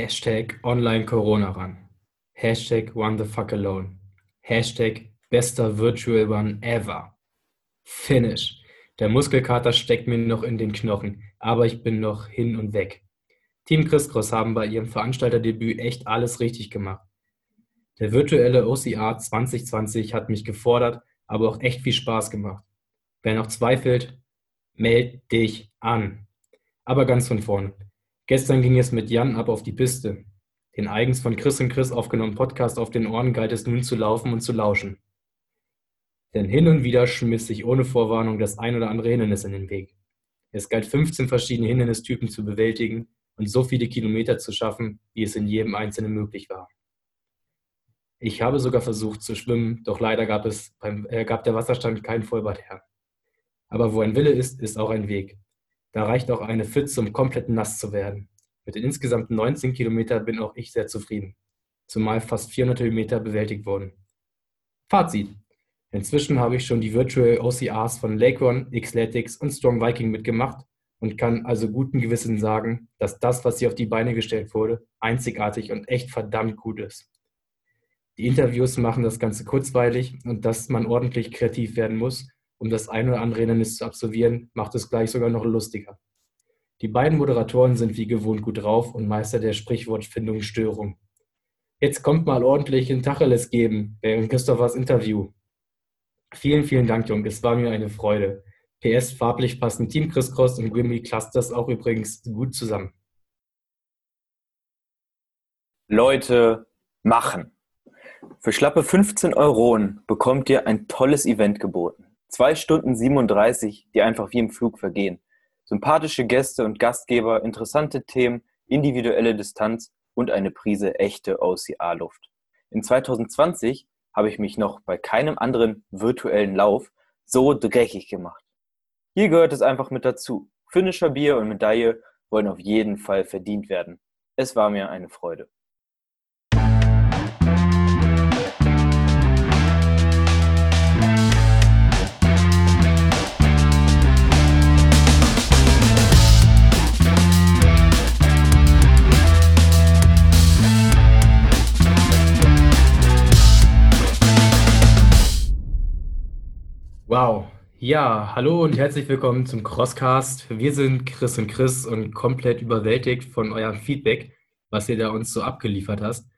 Hashtag Online Corona ran. Hashtag One the fuck alone. Hashtag bester Virtual Run ever. Finish. Der Muskelkater steckt mir noch in den Knochen, aber ich bin noch hin und weg. Team Crisscross haben bei ihrem Veranstalterdebüt echt alles richtig gemacht. Der virtuelle OCR 2020 hat mich gefordert, aber auch echt viel Spaß gemacht. Wer noch zweifelt, meld dich an. Aber ganz von vorne. Gestern ging es mit Jan ab auf die Piste. Den eigens von Chris und Chris aufgenommenen Podcast auf den Ohren galt es nun zu laufen und zu lauschen. Denn hin und wieder schmiss sich ohne Vorwarnung das ein oder andere Hindernis in den Weg. Es galt 15 verschiedene Hindernistypen zu bewältigen und so viele Kilometer zu schaffen, wie es in jedem einzelnen möglich war. Ich habe sogar versucht zu schwimmen, doch leider gab, es beim, äh, gab der Wasserstand kein Vollbad her. Aber wo ein Wille ist, ist auch ein Weg. Da reicht auch eine Pfütze, um komplett nass zu werden. Mit den insgesamt 19 Kilometern bin auch ich sehr zufrieden, zumal fast 400 Höhenmeter bewältigt wurden. Fazit. Inzwischen habe ich schon die Virtual OCRs von Lakeron, Xletics und Strong Viking mitgemacht und kann also guten Gewissen sagen, dass das, was hier auf die Beine gestellt wurde, einzigartig und echt verdammt gut ist. Die Interviews machen das Ganze kurzweilig und dass man ordentlich kreativ werden muss, um das eine oder andere Hindernis zu absolvieren, macht es gleich sogar noch lustiger. Die beiden Moderatoren sind wie gewohnt gut drauf und Meister der Sprichwortfindung Störung. Jetzt kommt mal ordentlich in Tacheles geben während Christophers Interview. Vielen, vielen Dank, Jung. Es war mir eine Freude. PS, farblich passen Team Chris Cross und Grimby Clusters auch übrigens gut zusammen. Leute, machen. Für schlappe 15 Euronen bekommt ihr ein tolles Event geboten. Zwei Stunden 37, die einfach wie im Flug vergehen sympathische Gäste und Gastgeber, interessante Themen, individuelle Distanz und eine Prise echte OCR-Luft. In 2020 habe ich mich noch bei keinem anderen virtuellen Lauf so dreckig gemacht. Hier gehört es einfach mit dazu. Finisher Bier und Medaille wollen auf jeden Fall verdient werden. Es war mir eine Freude. Wow. Ja, hallo und herzlich willkommen zum Crosscast. Wir sind Chris und Chris und komplett überwältigt von eurem Feedback, was ihr da uns so abgeliefert hast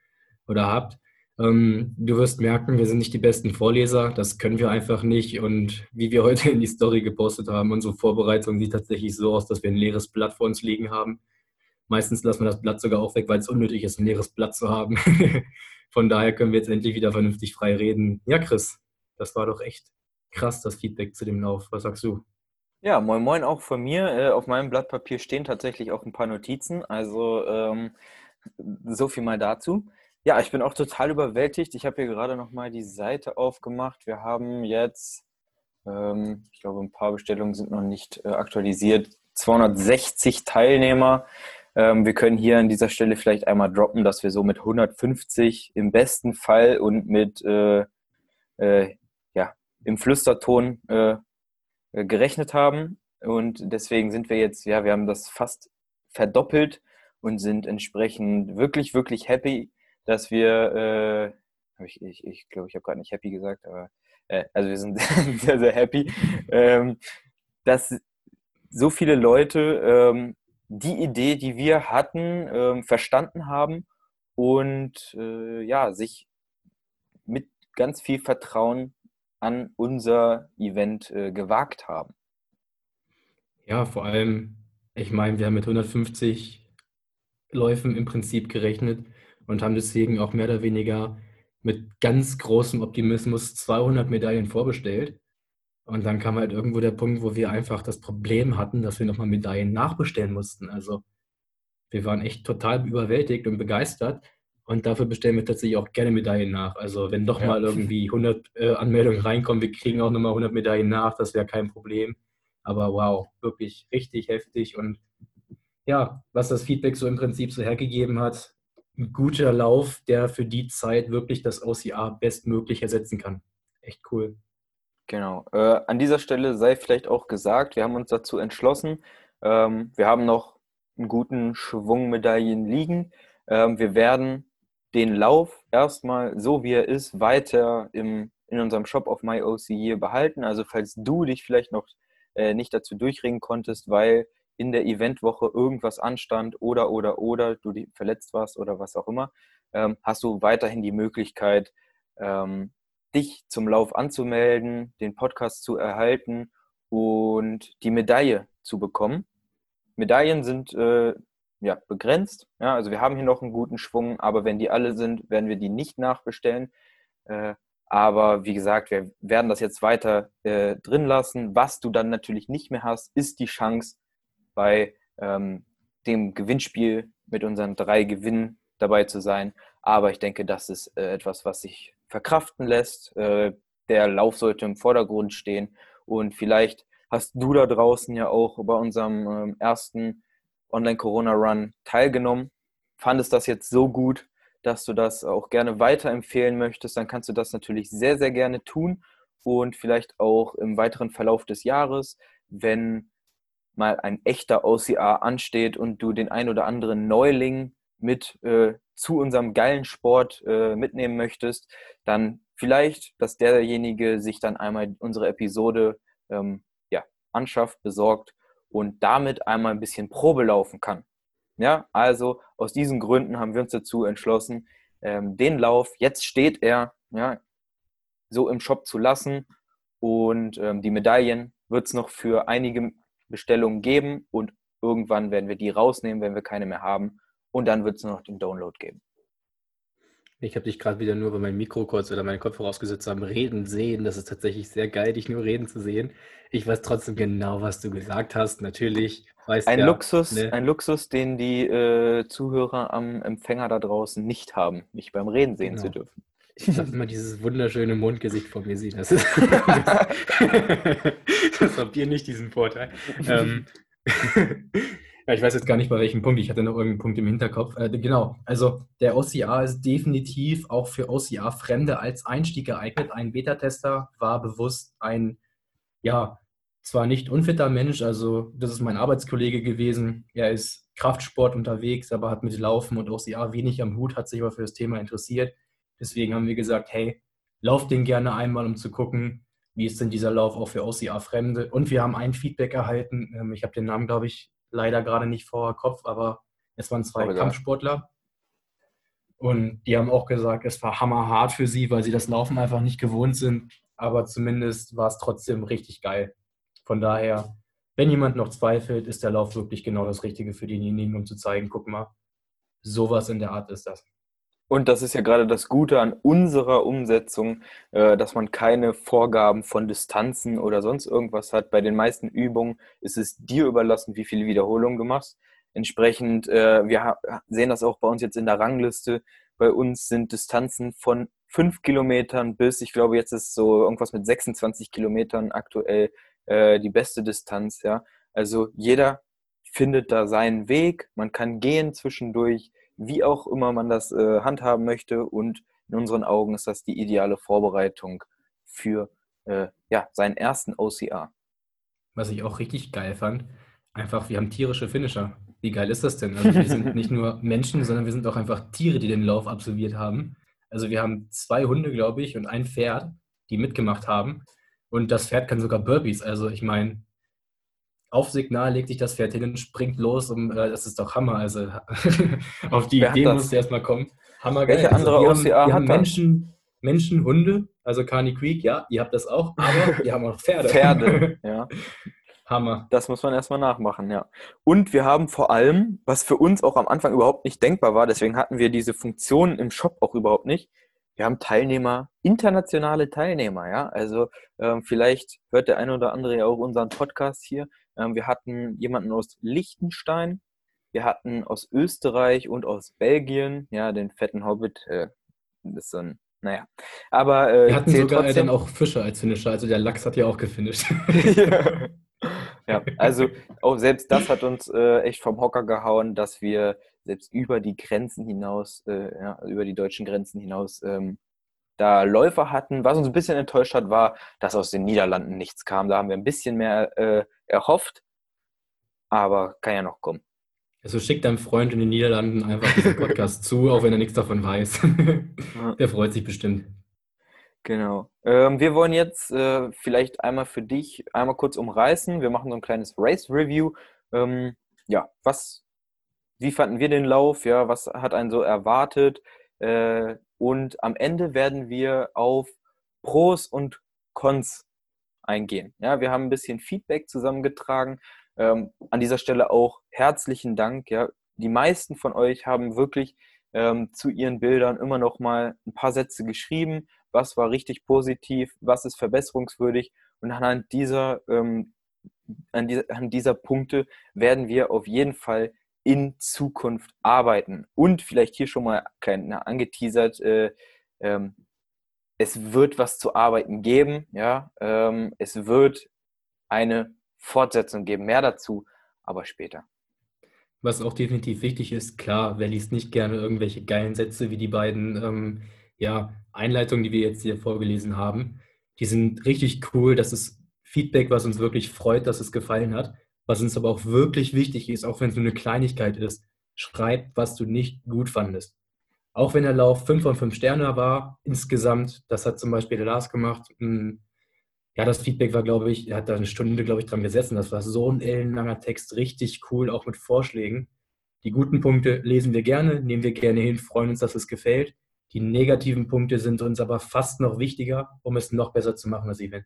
oder habt. Ähm, du wirst merken, wir sind nicht die besten Vorleser, das können wir einfach nicht. Und wie wir heute in die Story gepostet haben, unsere Vorbereitung sieht tatsächlich so aus, dass wir ein leeres Blatt vor uns liegen haben. Meistens lassen wir das Blatt sogar auch weg, weil es unnötig ist, ein leeres Blatt zu haben. Von daher können wir jetzt endlich wieder vernünftig frei reden. Ja, Chris, das war doch echt krass, das Feedback zu dem Lauf. Was sagst du? Ja, moin moin auch von mir. Äh, auf meinem Blatt Papier stehen tatsächlich auch ein paar Notizen. Also ähm, so viel mal dazu. Ja, ich bin auch total überwältigt. Ich habe hier gerade nochmal die Seite aufgemacht. Wir haben jetzt, ähm, ich glaube, ein paar Bestellungen sind noch nicht äh, aktualisiert, 260 Teilnehmer. Ähm, wir können hier an dieser Stelle vielleicht einmal droppen, dass wir so mit 150 im besten Fall und mit äh, äh, im Flüsterton äh, äh, gerechnet haben. Und deswegen sind wir jetzt, ja, wir haben das fast verdoppelt und sind entsprechend wirklich, wirklich happy, dass wir, äh, ich, ich, ich glaube, ich habe gerade nicht happy gesagt, aber äh, also wir sind sehr, sehr happy, ähm, dass so viele Leute ähm, die Idee, die wir hatten, ähm, verstanden haben und äh, ja, sich mit ganz viel Vertrauen an unser Event äh, gewagt haben. Ja, vor allem, ich meine, wir haben mit 150 Läufen im Prinzip gerechnet und haben deswegen auch mehr oder weniger mit ganz großem Optimismus 200 Medaillen vorbestellt. Und dann kam halt irgendwo der Punkt, wo wir einfach das Problem hatten, dass wir nochmal Medaillen nachbestellen mussten. Also wir waren echt total überwältigt und begeistert. Und dafür bestellen wir tatsächlich auch gerne Medaillen nach. Also wenn doch ja. mal irgendwie 100 äh, Anmeldungen reinkommen, wir kriegen auch nochmal 100 Medaillen nach, das wäre kein Problem. Aber wow, wirklich richtig heftig. Und ja, was das Feedback so im Prinzip so hergegeben hat, ein guter Lauf, der für die Zeit wirklich das OCR bestmöglich ersetzen kann. Echt cool. Genau. Äh, an dieser Stelle sei vielleicht auch gesagt, wir haben uns dazu entschlossen. Ähm, wir haben noch einen guten Schwung Medaillen liegen. Ähm, wir werden den Lauf erstmal so wie er ist weiter im, in unserem Shop auf MyOC behalten. Also falls du dich vielleicht noch äh, nicht dazu durchringen konntest, weil in der Eventwoche irgendwas anstand oder oder oder du verletzt warst oder was auch immer, ähm, hast du weiterhin die Möglichkeit, ähm, dich zum Lauf anzumelden, den Podcast zu erhalten und die Medaille zu bekommen. Medaillen sind äh, ja, begrenzt. Ja, also wir haben hier noch einen guten Schwung, aber wenn die alle sind, werden wir die nicht nachbestellen. Äh, aber wie gesagt, wir werden das jetzt weiter äh, drin lassen. Was du dann natürlich nicht mehr hast, ist die Chance bei ähm, dem Gewinnspiel mit unseren drei Gewinnen dabei zu sein. Aber ich denke, das ist äh, etwas, was sich verkraften lässt. Äh, der Lauf sollte im Vordergrund stehen. Und vielleicht hast du da draußen ja auch bei unserem ähm, ersten Online-Corona-Run teilgenommen. Fandest das jetzt so gut, dass du das auch gerne weiterempfehlen möchtest, dann kannst du das natürlich sehr, sehr gerne tun und vielleicht auch im weiteren Verlauf des Jahres, wenn mal ein echter OCR ansteht und du den ein oder anderen Neuling mit äh, zu unserem geilen Sport äh, mitnehmen möchtest, dann vielleicht, dass derjenige sich dann einmal unsere Episode ähm, ja, anschafft, besorgt und damit einmal ein bisschen Probe laufen kann. Ja, also aus diesen Gründen haben wir uns dazu entschlossen, ähm, den Lauf, jetzt steht er, ja, so im Shop zu lassen und ähm, die Medaillen wird es noch für einige Bestellungen geben und irgendwann werden wir die rausnehmen, wenn wir keine mehr haben und dann wird es noch den Download geben. Ich habe dich gerade wieder nur, bei meinem Mikro kurz oder meinen Kopf vorausgesetzt haben, reden sehen. Das ist tatsächlich sehr geil, dich nur reden zu sehen. Ich weiß trotzdem genau, was du gesagt hast. Natürlich. Weiß ein, ja, Luxus, ne? ein Luxus, den die äh, Zuhörer am Empfänger da draußen nicht haben, mich beim Reden sehen genau. zu dürfen. Ich darf immer dieses wunderschöne Mundgesicht vor mir sehen. Das, ist das habt ihr nicht diesen Vorteil. ähm, ja, ich weiß jetzt gar nicht, bei welchem Punkt. Ich hatte noch irgendeinen Punkt im Hinterkopf. Äh, genau, also der OCR ist definitiv auch für OCR-Fremde als Einstieg geeignet. Ein Beta-Tester war bewusst ein, ja, zwar nicht unfitter Mensch, also das ist mein Arbeitskollege gewesen. Er ist Kraftsport unterwegs, aber hat mit Laufen und OCR wenig am Hut, hat sich aber für das Thema interessiert. Deswegen haben wir gesagt, hey, lauf den gerne einmal, um zu gucken, wie ist denn dieser Lauf auch für OCR-Fremde. Und wir haben ein Feedback erhalten. Ähm, ich habe den Namen, glaube ich, leider gerade nicht vor Kopf, aber es waren zwei aber Kampfsportler. Und die haben auch gesagt, es war hammerhart für sie, weil sie das Laufen einfach nicht gewohnt sind. Aber zumindest war es trotzdem richtig geil. Von daher, wenn jemand noch zweifelt, ist der Lauf wirklich genau das Richtige für denjenigen, um zu zeigen, guck mal, sowas in der Art ist das. Und das ist ja gerade das Gute an unserer Umsetzung, äh, dass man keine Vorgaben von Distanzen oder sonst irgendwas hat. Bei den meisten Übungen ist es dir überlassen, wie viele Wiederholungen du machst. Entsprechend, äh, wir sehen das auch bei uns jetzt in der Rangliste. Bei uns sind Distanzen von fünf Kilometern bis, ich glaube, jetzt ist so irgendwas mit 26 Kilometern aktuell äh, die beste Distanz. Ja, also jeder findet da seinen Weg. Man kann gehen zwischendurch wie auch immer man das äh, handhaben möchte. Und in unseren Augen ist das die ideale Vorbereitung für äh, ja, seinen ersten OCR. Was ich auch richtig geil fand, einfach, wir haben tierische Finisher. Wie geil ist das denn? Also wir sind nicht nur Menschen, sondern wir sind auch einfach Tiere, die den Lauf absolviert haben. Also wir haben zwei Hunde, glaube ich, und ein Pferd, die mitgemacht haben. Und das Pferd kann sogar Burpees. Also ich meine, auf Signal legt sich das Pferd hin und springt los. Und, äh, das ist doch Hammer. Also auf die Wer Idee musst du erstmal kommen. Hammer geil. Welche andere also, wir haben, wir haben Menschen, Menschen, Hunde, also Carney Creek, ja, ihr habt das auch, aber wir haben auch Pferde. Pferde, ja. Hammer. Das muss man erstmal nachmachen, ja. Und wir haben vor allem, was für uns auch am Anfang überhaupt nicht denkbar war, deswegen hatten wir diese Funktion im Shop auch überhaupt nicht. Wir haben Teilnehmer, internationale Teilnehmer, ja. Also ähm, vielleicht hört der eine oder andere ja auch unseren Podcast hier. Ähm, wir hatten jemanden aus Liechtenstein, wir hatten aus Österreich und aus Belgien, ja, den fetten Hobbit, äh, das ist so ein, naja. Aber äh, wir hatten sogar äh, trotzdem... dann auch Fische als Finisher, also der Lachs hat ja auch gefinisht. ja. ja, also auch selbst das hat uns äh, echt vom Hocker gehauen, dass wir selbst über die Grenzen hinaus, äh, ja, über die deutschen Grenzen hinaus ähm, da Läufer hatten. Was uns ein bisschen enttäuscht hat, war, dass aus den Niederlanden nichts kam. Da haben wir ein bisschen mehr äh, erhofft, aber kann ja noch kommen. Also schick deinem Freund in den Niederlanden einfach diesen Podcast zu, auch wenn er nichts davon weiß. Der freut sich bestimmt. Genau. Ähm, wir wollen jetzt äh, vielleicht einmal für dich einmal kurz umreißen. Wir machen so ein kleines Race-Review. Ähm, ja, was, wie fanden wir den Lauf? Ja, was hat einen so erwartet? Äh, und am Ende werden wir auf Pros und Cons eingehen. Ja, wir haben ein bisschen Feedback zusammengetragen. Ähm, an dieser Stelle auch herzlichen Dank. Ja, die meisten von euch haben wirklich ähm, zu ihren Bildern immer noch mal ein paar Sätze geschrieben. Was war richtig positiv? Was ist verbesserungswürdig? Und anhand dieser, ähm, an, dieser, an dieser Punkte werden wir auf jeden Fall in Zukunft arbeiten. Und vielleicht hier schon mal klein, angeteasert, äh, ähm, es wird was zu arbeiten geben. Ja? Ähm, es wird eine Fortsetzung geben. Mehr dazu, aber später. Was auch definitiv wichtig ist, klar, wer liest nicht gerne irgendwelche geilen Sätze wie die beiden ähm, ja, Einleitungen, die wir jetzt hier vorgelesen haben. Die sind richtig cool. Das ist Feedback, was uns wirklich freut, dass es gefallen hat. Was uns aber auch wirklich wichtig ist, auch wenn es nur eine Kleinigkeit ist, schreib, was du nicht gut fandest. Auch wenn der Lauf 5 von 5 Sterne war, insgesamt, das hat zum Beispiel der Lars gemacht. Hm, ja, das Feedback war, glaube ich, er hat da eine Stunde, glaube ich, dran gesessen. Das war so ein ellenlanger Text, richtig cool, auch mit Vorschlägen. Die guten Punkte lesen wir gerne, nehmen wir gerne hin, freuen uns, dass es gefällt. Die negativen Punkte sind uns aber fast noch wichtiger, um es noch besser zu machen, das Event.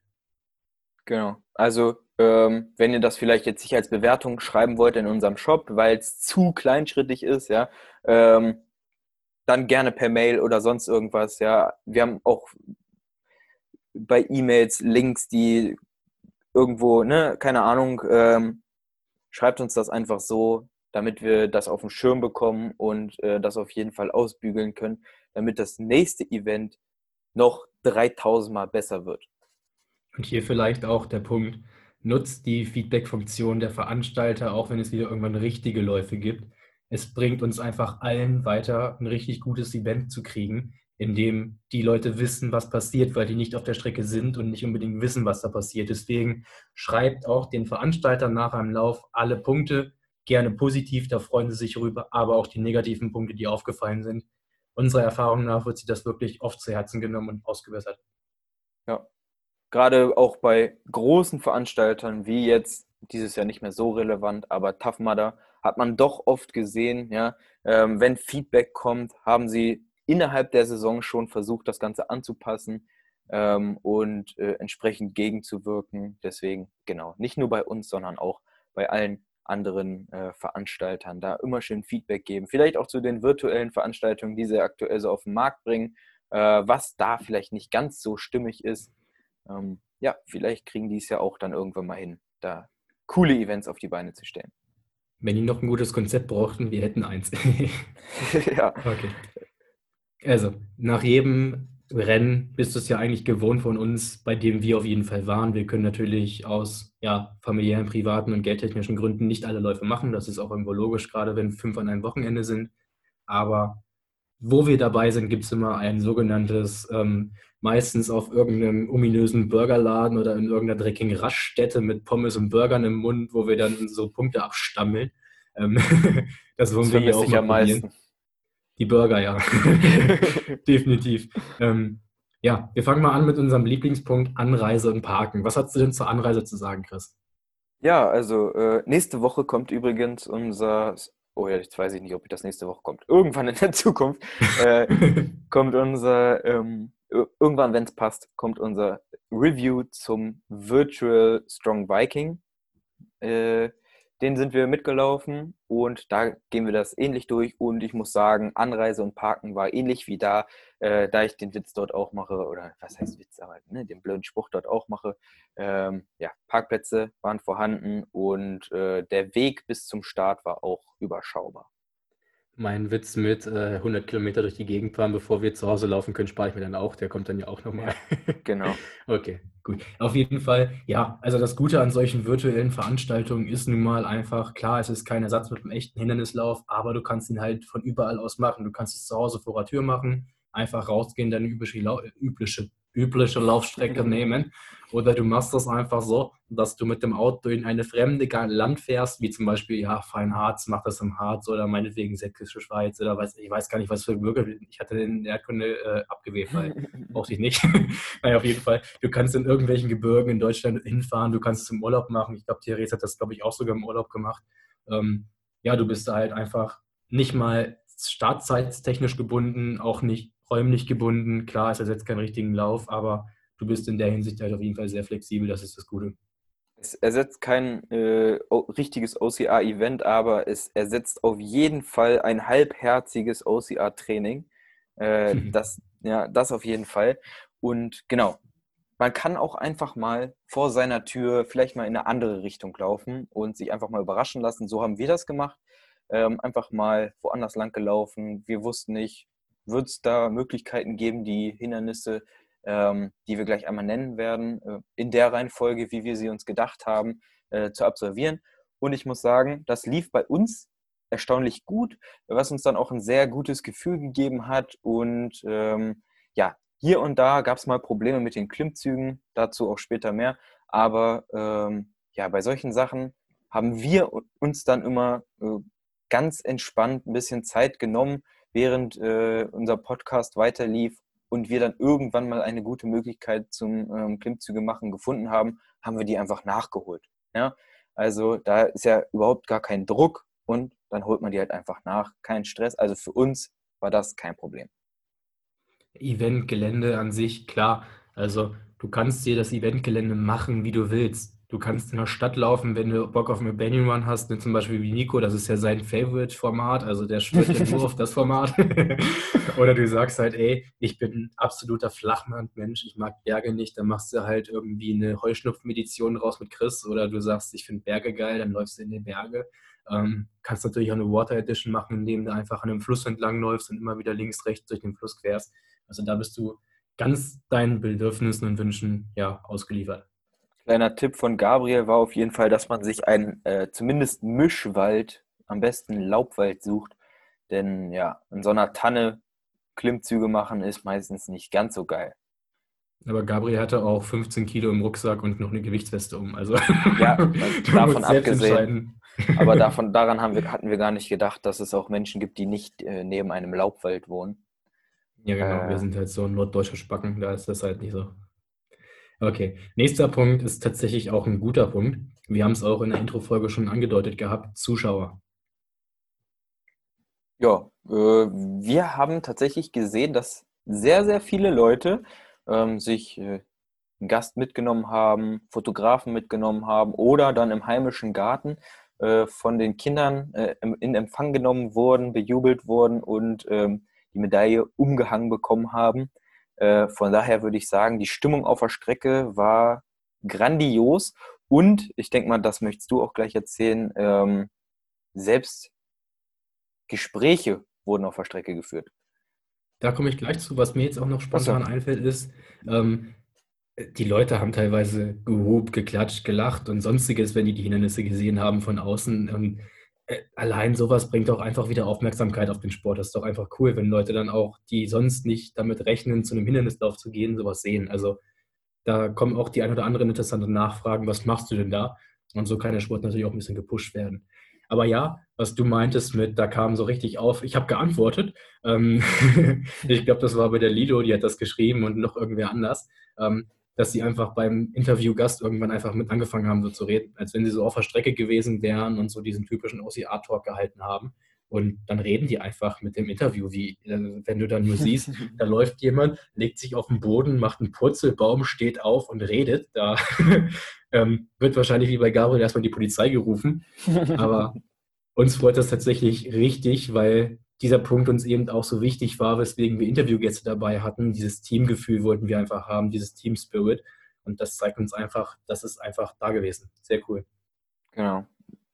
Genau. Also, ähm, wenn ihr das vielleicht jetzt nicht als Bewertung schreiben wollt in unserem Shop, weil es zu kleinschrittig ist, ja, ähm, dann gerne per Mail oder sonst irgendwas. Ja, wir haben auch bei E-Mails Links, die irgendwo, ne, keine Ahnung, ähm, schreibt uns das einfach so, damit wir das auf den Schirm bekommen und äh, das auf jeden Fall ausbügeln können, damit das nächste Event noch 3000 Mal besser wird. Und hier vielleicht auch der Punkt, nutzt die Feedback-Funktion der Veranstalter, auch wenn es wieder irgendwann richtige Läufe gibt es bringt uns einfach allen weiter, ein richtig gutes Event zu kriegen, in dem die Leute wissen, was passiert, weil die nicht auf der Strecke sind und nicht unbedingt wissen, was da passiert. Deswegen schreibt auch den Veranstaltern nach einem Lauf alle Punkte, gerne positiv, da freuen sie sich rüber, aber auch die negativen Punkte, die aufgefallen sind. Unserer Erfahrung nach wird sich das wirklich oft zu Herzen genommen und ausgebessert. Ja, gerade auch bei großen Veranstaltern wie jetzt dieses Jahr nicht mehr so relevant, aber Tough Mudder hat man doch oft gesehen, ja, ähm, wenn Feedback kommt, haben sie innerhalb der Saison schon versucht, das Ganze anzupassen ähm, und äh, entsprechend gegenzuwirken. Deswegen, genau, nicht nur bei uns, sondern auch bei allen anderen äh, Veranstaltern da immer schön Feedback geben. Vielleicht auch zu den virtuellen Veranstaltungen, die sie aktuell so auf den Markt bringen, äh, was da vielleicht nicht ganz so stimmig ist. Ähm, ja, vielleicht kriegen die es ja auch dann irgendwann mal hin, da coole Events auf die Beine zu stellen. Wenn die noch ein gutes Konzept brauchten, wir hätten eins. ja. Okay. Also, nach jedem Rennen bist du es ja eigentlich gewohnt von uns, bei dem wir auf jeden Fall waren. Wir können natürlich aus ja, familiären, privaten und geldtechnischen Gründen nicht alle Läufe machen. Das ist auch irgendwo logisch, gerade wenn fünf an einem Wochenende sind. Aber wo wir dabei sind, gibt es immer ein sogenanntes, ähm, meistens auf irgendeinem ominösen Burgerladen oder in irgendeiner dreckigen Raststätte mit Pommes und Burgern im Mund, wo wir dann so Punkte abstammeln. Ähm, das wollen wir hier auch mal am meisten. Die Burger, ja. Definitiv. Ähm, ja, wir fangen mal an mit unserem Lieblingspunkt Anreise und Parken. Was hast du denn zur Anreise zu sagen, Chris? Ja, also äh, nächste Woche kommt übrigens unser oh ja, jetzt weiß ich nicht, ob das nächste Woche kommt. Irgendwann in der Zukunft äh, kommt unser, ähm, irgendwann, wenn es passt, kommt unser Review zum Virtual Strong Viking. Äh, den sind wir mitgelaufen und da gehen wir das ähnlich durch. Und ich muss sagen, Anreise und Parken war ähnlich wie da, äh, da ich den Witz dort auch mache, oder was heißt Witz, aber ne, den blöden Spruch dort auch mache. Ähm, ja, Parkplätze waren vorhanden und äh, der Weg bis zum Start war auch überschaubar. Mein Witz mit äh, 100 Kilometer durch die Gegend fahren, bevor wir zu Hause laufen können, spare ich mir dann auch. Der kommt dann ja auch nochmal. genau. okay, gut. Auf jeden Fall, ja, also das Gute an solchen virtuellen Veranstaltungen ist nun mal einfach, klar, es ist kein Ersatz mit einem echten Hindernislauf, aber du kannst ihn halt von überall aus machen. Du kannst es zu Hause vor der Tür machen, einfach rausgehen, deine übliche, übliche, übliche Laufstrecke nehmen. Oder du machst das einfach so, dass du mit dem Auto in eine fremde Land fährst, wie zum Beispiel, ja, Feinharz macht das im Harz oder meinetwegen Sächsische Schweiz oder weiß, ich weiß gar nicht, was für Bürger. Ich hatte den Erdkunde äh, abgewählt, weil brauchte ich nicht. naja, auf jeden Fall. Du kannst in irgendwelchen Gebirgen in Deutschland hinfahren, du kannst es im Urlaub machen. Ich glaube, Therese hat das, glaube ich, auch sogar im Urlaub gemacht. Ähm, ja, du bist da halt einfach nicht mal startzeittechnisch gebunden, auch nicht räumlich gebunden. Klar, es ersetzt keinen richtigen Lauf, aber du bist in der Hinsicht halt auf jeden Fall sehr flexibel, das ist das Gute. Es ersetzt kein äh, richtiges OCR-Event, aber es ersetzt auf jeden Fall ein halbherziges OCR-Training. Äh, das, ja, das auf jeden Fall. Und genau, man kann auch einfach mal vor seiner Tür vielleicht mal in eine andere Richtung laufen und sich einfach mal überraschen lassen. So haben wir das gemacht. Ähm, einfach mal woanders lang gelaufen. Wir wussten nicht, wird es da Möglichkeiten geben, die Hindernisse ähm, die wir gleich einmal nennen werden, äh, in der Reihenfolge, wie wir sie uns gedacht haben, äh, zu absolvieren. Und ich muss sagen, das lief bei uns erstaunlich gut, was uns dann auch ein sehr gutes Gefühl gegeben hat. Und ähm, ja, hier und da gab es mal Probleme mit den Klimmzügen, dazu auch später mehr. Aber ähm, ja, bei solchen Sachen haben wir uns dann immer äh, ganz entspannt ein bisschen Zeit genommen, während äh, unser Podcast weiterlief und wir dann irgendwann mal eine gute Möglichkeit zum ähm, Klimmzüge machen gefunden haben, haben wir die einfach nachgeholt. Ja? Also da ist ja überhaupt gar kein Druck und dann holt man die halt einfach nach. Kein Stress. Also für uns war das kein Problem. Eventgelände an sich, klar. Also du kannst dir das Eventgelände machen, wie du willst. Du kannst in der Stadt laufen, wenn du Bock auf eine Banning Run hast, zum Beispiel wie Nico, das ist ja sein Favorite-Format, also der schwört ja nur auf das Format. Oder du sagst halt, ey, ich bin ein absoluter Flachland-Mensch, ich mag Berge nicht, dann machst du halt irgendwie eine Heuschnupfmedition raus mit Chris. Oder du sagst, ich finde Berge geil, dann läufst du in die Berge. Ähm, kannst natürlich auch eine Water Edition machen, indem du einfach an einem Fluss entlang läufst und immer wieder links, rechts durch den Fluss querst. Also da bist du ganz deinen Bedürfnissen und Wünschen ja ausgeliefert. Kleiner Tipp von Gabriel war auf jeden Fall, dass man sich einen äh, zumindest Mischwald, am besten Laubwald sucht. Denn ja, in so einer Tanne Klimmzüge machen ist meistens nicht ganz so geil. Aber Gabriel hatte auch 15 Kilo im Rucksack und noch eine Gewichtsweste um. Also ja, davon abgesehen. Aber davon, daran haben wir, hatten wir gar nicht gedacht, dass es auch Menschen gibt, die nicht äh, neben einem Laubwald wohnen. Ja, genau. Äh, wir sind halt so ein norddeutscher Spacken, da ist das halt nicht so. Okay, nächster Punkt ist tatsächlich auch ein guter Punkt. Wir haben es auch in der Intro-Folge schon angedeutet gehabt, Zuschauer. Ja, äh, wir haben tatsächlich gesehen, dass sehr, sehr viele Leute ähm, sich äh, einen Gast mitgenommen haben, Fotografen mitgenommen haben oder dann im heimischen Garten äh, von den Kindern äh, in Empfang genommen wurden, bejubelt wurden und ähm, die Medaille umgehangen bekommen haben. Äh, von daher würde ich sagen, die Stimmung auf der Strecke war grandios und ich denke mal, das möchtest du auch gleich erzählen, ähm, selbst Gespräche wurden auf der Strecke geführt. Da komme ich gleich zu. Was mir jetzt auch noch spontan so. einfällt, ist, ähm, die Leute haben teilweise gehobt, geklatscht, gelacht und sonstiges, wenn die die Hindernisse gesehen haben von außen. Äh, allein sowas bringt auch einfach wieder Aufmerksamkeit auf den Sport. Das ist doch einfach cool, wenn Leute dann auch, die sonst nicht damit rechnen, zu einem Hindernislauf zu gehen, sowas sehen. Also da kommen auch die ein oder anderen interessanten Nachfragen, was machst du denn da? Und so kann der Sport natürlich auch ein bisschen gepusht werden. Aber ja, was du meintest mit, da kam so richtig auf, ich habe geantwortet. Ähm, ich glaube, das war bei der Lido, die hat das geschrieben und noch irgendwer anders. Ähm, dass sie einfach beim Interviewgast irgendwann einfach mit angefangen haben, so zu reden, als wenn sie so auf der Strecke gewesen wären und so diesen typischen OCR-Talk gehalten haben. Und dann reden die einfach mit dem Interview, wie äh, wenn du dann nur siehst, da läuft jemand, legt sich auf den Boden, macht einen Purzelbaum, steht auf und redet. Da ähm, wird wahrscheinlich wie bei Gabriel erstmal die Polizei gerufen. Aber uns freut das tatsächlich richtig, weil dieser Punkt uns eben auch so wichtig war, weswegen wir Interviewgäste dabei hatten. Dieses Teamgefühl wollten wir einfach haben, dieses Team Spirit. Und das zeigt uns einfach, das ist einfach da gewesen. Sehr cool. Genau.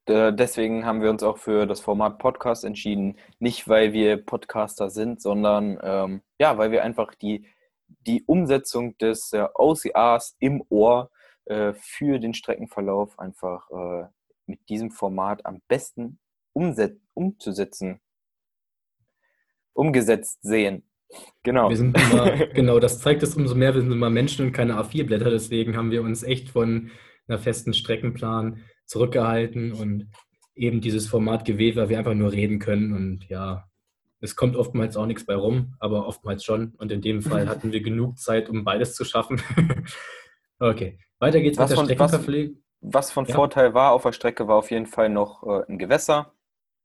Deswegen haben wir uns auch für das Format Podcast entschieden. Nicht, weil wir Podcaster sind, sondern ähm, ja, weil wir einfach die, die Umsetzung des äh, OCRs im Ohr äh, für den Streckenverlauf einfach äh, mit diesem Format am besten umzusetzen umgesetzt sehen. Genau. Wir sind immer, genau, das zeigt es umso mehr, wir sind immer Menschen und keine A4-Blätter, deswegen haben wir uns echt von einer festen Streckenplan zurückgehalten und eben dieses Format gewählt, weil wir einfach nur reden können und ja, es kommt oftmals auch nichts bei rum, aber oftmals schon. Und in dem Fall hatten wir genug Zeit, um beides zu schaffen. okay, weiter geht's Was mit der Streckenverpflegung. Was von Ja. Vorteil war auf der Strecke, war auf jeden Fall noch äh, ein Gewässer.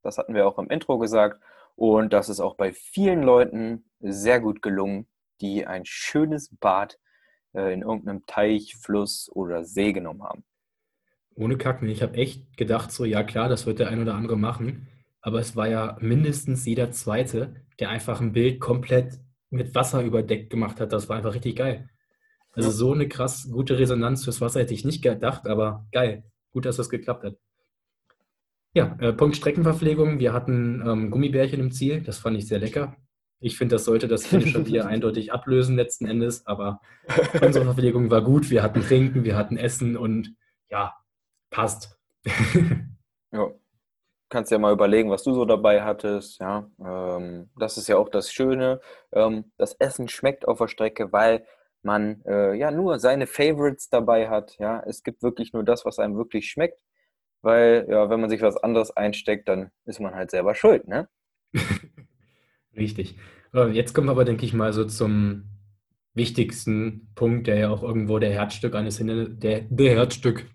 Das hatten wir auch im Intro gesagt. Und das ist auch bei vielen Leuten sehr gut gelungen, die ein schönes Bad äh, in irgendeinem Teich, Fluss oder See genommen haben. Ohne Kacken. Ich habe echt gedacht, so, ja klar, das wird der ein oder andere machen. Aber es war ja mindestens jeder Zweite, der einfach ein Bild komplett mit Wasser überdeckt gemacht hat. Das war einfach richtig geil. Also so eine krass gute Resonanz fürs Wasser hätte ich nicht gedacht, aber geil. Gut, dass das geklappt hat. Ja, äh, Punkt Streckenverpflegung. Wir hatten ähm, Gummibärchen im Ziel. Das fand ich sehr lecker. Ich finde, das sollte das finnische Bier eindeutig ablösen letzten Endes. Aber unsere Verpflegung war gut. Wir hatten Trinken, wir hatten Essen und ja, passt. Ja. Kannst ja mal überlegen, was du so dabei hattest. Ja, ähm, das ist ja auch das Schöne. Ähm, das Essen schmeckt auf der Strecke, weil man äh, ja nur seine Favorites dabei hat. Ja, es gibt wirklich nur das, was einem wirklich schmeckt. Weil, ja, wenn man sich was anderes einsteckt, dann ist man halt selber schuld, ne? Richtig. Jetzt kommen wir aber, denke ich mal, so zum wichtigsten Punkt, der ja auch irgendwo der Herzstück eines Hindernisses, der, der Herzstück,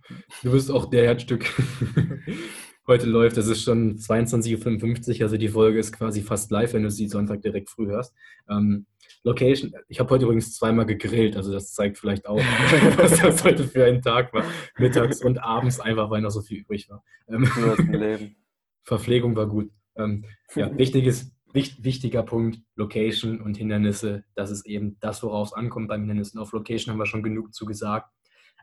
du bist auch der Herzstück, heute läuft. Es ist schon 22.55 Uhr, also die Folge ist quasi fast live, wenn du sie Sonntag direkt früh hörst. Ähm, Location, ich habe heute übrigens zweimal gegrillt, also das zeigt vielleicht auch, was das heute für ein Tag war. Mittags und abends einfach, weil noch so viel übrig war. Ähm, Leben. Verpflegung war gut. Ähm, ja, wichtiges, wich, wichtiger Punkt, Location und Hindernisse. Das ist eben das, worauf es ankommt beim Hindernissen. Auf Location haben wir schon genug zu gesagt.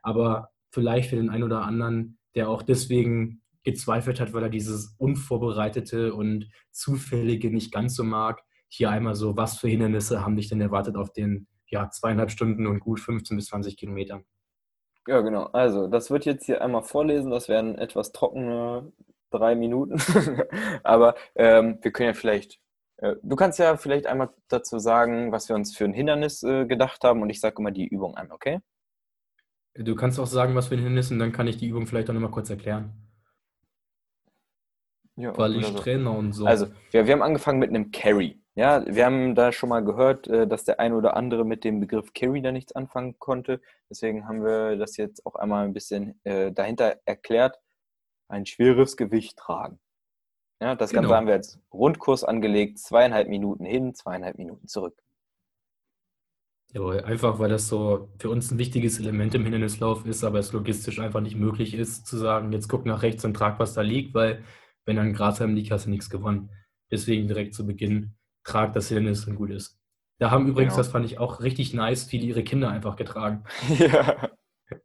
Aber vielleicht für den einen oder anderen, der auch deswegen gezweifelt hat, weil er dieses Unvorbereitete und Zufällige nicht ganz so mag, hier einmal so, was für Hindernisse haben dich denn erwartet auf den ja, zweieinhalb Stunden und gut 15 bis 20 Kilometern? Ja, genau. Also, das wird jetzt hier einmal vorlesen. Das werden etwas trockene drei Minuten. Aber ähm, wir können ja vielleicht, äh, du kannst ja vielleicht einmal dazu sagen, was wir uns für ein Hindernis äh, gedacht haben und ich sage immer die Übung einmal, okay? Du kannst auch sagen, was für ein Hindernis und dann kann ich die Übung vielleicht auch nochmal kurz erklären. Ja, ich so. Trainer und so. Also, wir, wir haben angefangen mit einem Carry. Ja, wir haben da schon mal gehört, äh, dass der ein oder andere mit dem Begriff Carry da nichts anfangen konnte. Deswegen haben wir das jetzt auch einmal ein bisschen äh, dahinter erklärt. Ein schweres Gewicht tragen. Ja, das Ganze Genau. haben wir jetzt Rundkurs angelegt, zweieinhalb Minuten hin, zweieinhalb Minuten zurück. Jawohl, einfach weil das so für uns ein wichtiges Element im Hindernislauf ist, aber es logistisch einfach nicht möglich ist, zu sagen, jetzt guck nach rechts und trag, was da liegt, weil wenn dann Grashalm liegt, hast du nichts gewonnen. Deswegen direkt zu Beginn, trag das Hindernis und gut ist. Da haben übrigens, Genau. das fand ich auch richtig nice, viele ihre Kinder einfach getragen. ja.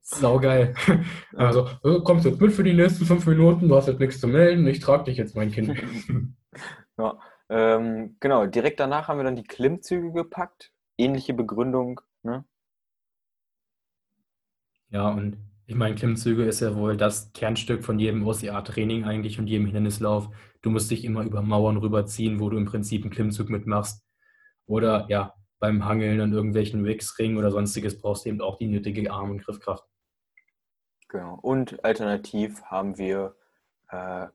Saugeil. Also, äh, kommst jetzt mit für die nächsten fünf Minuten, du hast jetzt nichts zu melden, ich trag dich jetzt, mein Kind. Ja, ähm, genau. Direkt danach haben wir dann die Klimmzüge gepackt. Ähnliche Begründung. Ne? Ja, und ich meine, Klimmzüge ist ja wohl das Kernstück von jedem OCA-Training eigentlich und jedem Hindernislauf. Du musst dich immer über Mauern rüberziehen, wo du im Prinzip einen Klimmzug mitmachst. Oder ja, beim Hangeln an irgendwelchen Wichsringen oder sonstiges brauchst du eben auch die nötige Arm- und Griffkraft. Genau. Und alternativ haben wir äh,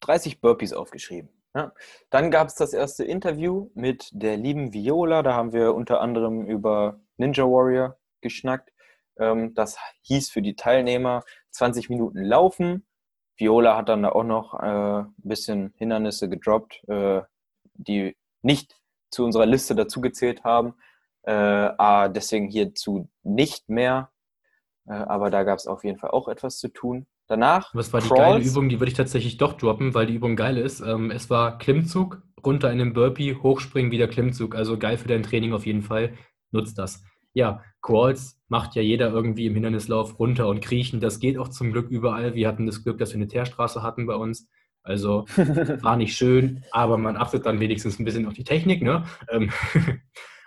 30 Burpees aufgeschrieben. Ja. Dann gab es das erste Interview mit der lieben Viola. Da haben wir unter anderem über Ninja Warrior geschnackt. Ähm, das hieß für die Teilnehmer 20 Minuten laufen. Viola hat dann da auch noch äh, ein bisschen Hindernisse gedroppt, äh, die nicht zu unserer Liste dazugezählt haben. Äh, deswegen hierzu nicht mehr. Aber da gab es auf jeden Fall auch etwas zu tun. Danach. Was war die Crawls. geile Übung? Die würde ich tatsächlich doch droppen, weil die Übung geil ist. Ähm, es war Klimmzug, runter in den Burpee, hochspringen, wieder Klimmzug. Also geil für dein Training auf jeden Fall. Nutzt das. Ja, Crawls macht ja jeder irgendwie im Hindernislauf runter und kriechen. Das geht auch zum Glück überall. Wir hatten das Glück, dass wir eine Teerstraße hatten bei uns. Also war nicht schön, aber man achtet dann wenigstens ein bisschen auf die Technik. Ne? Ähm,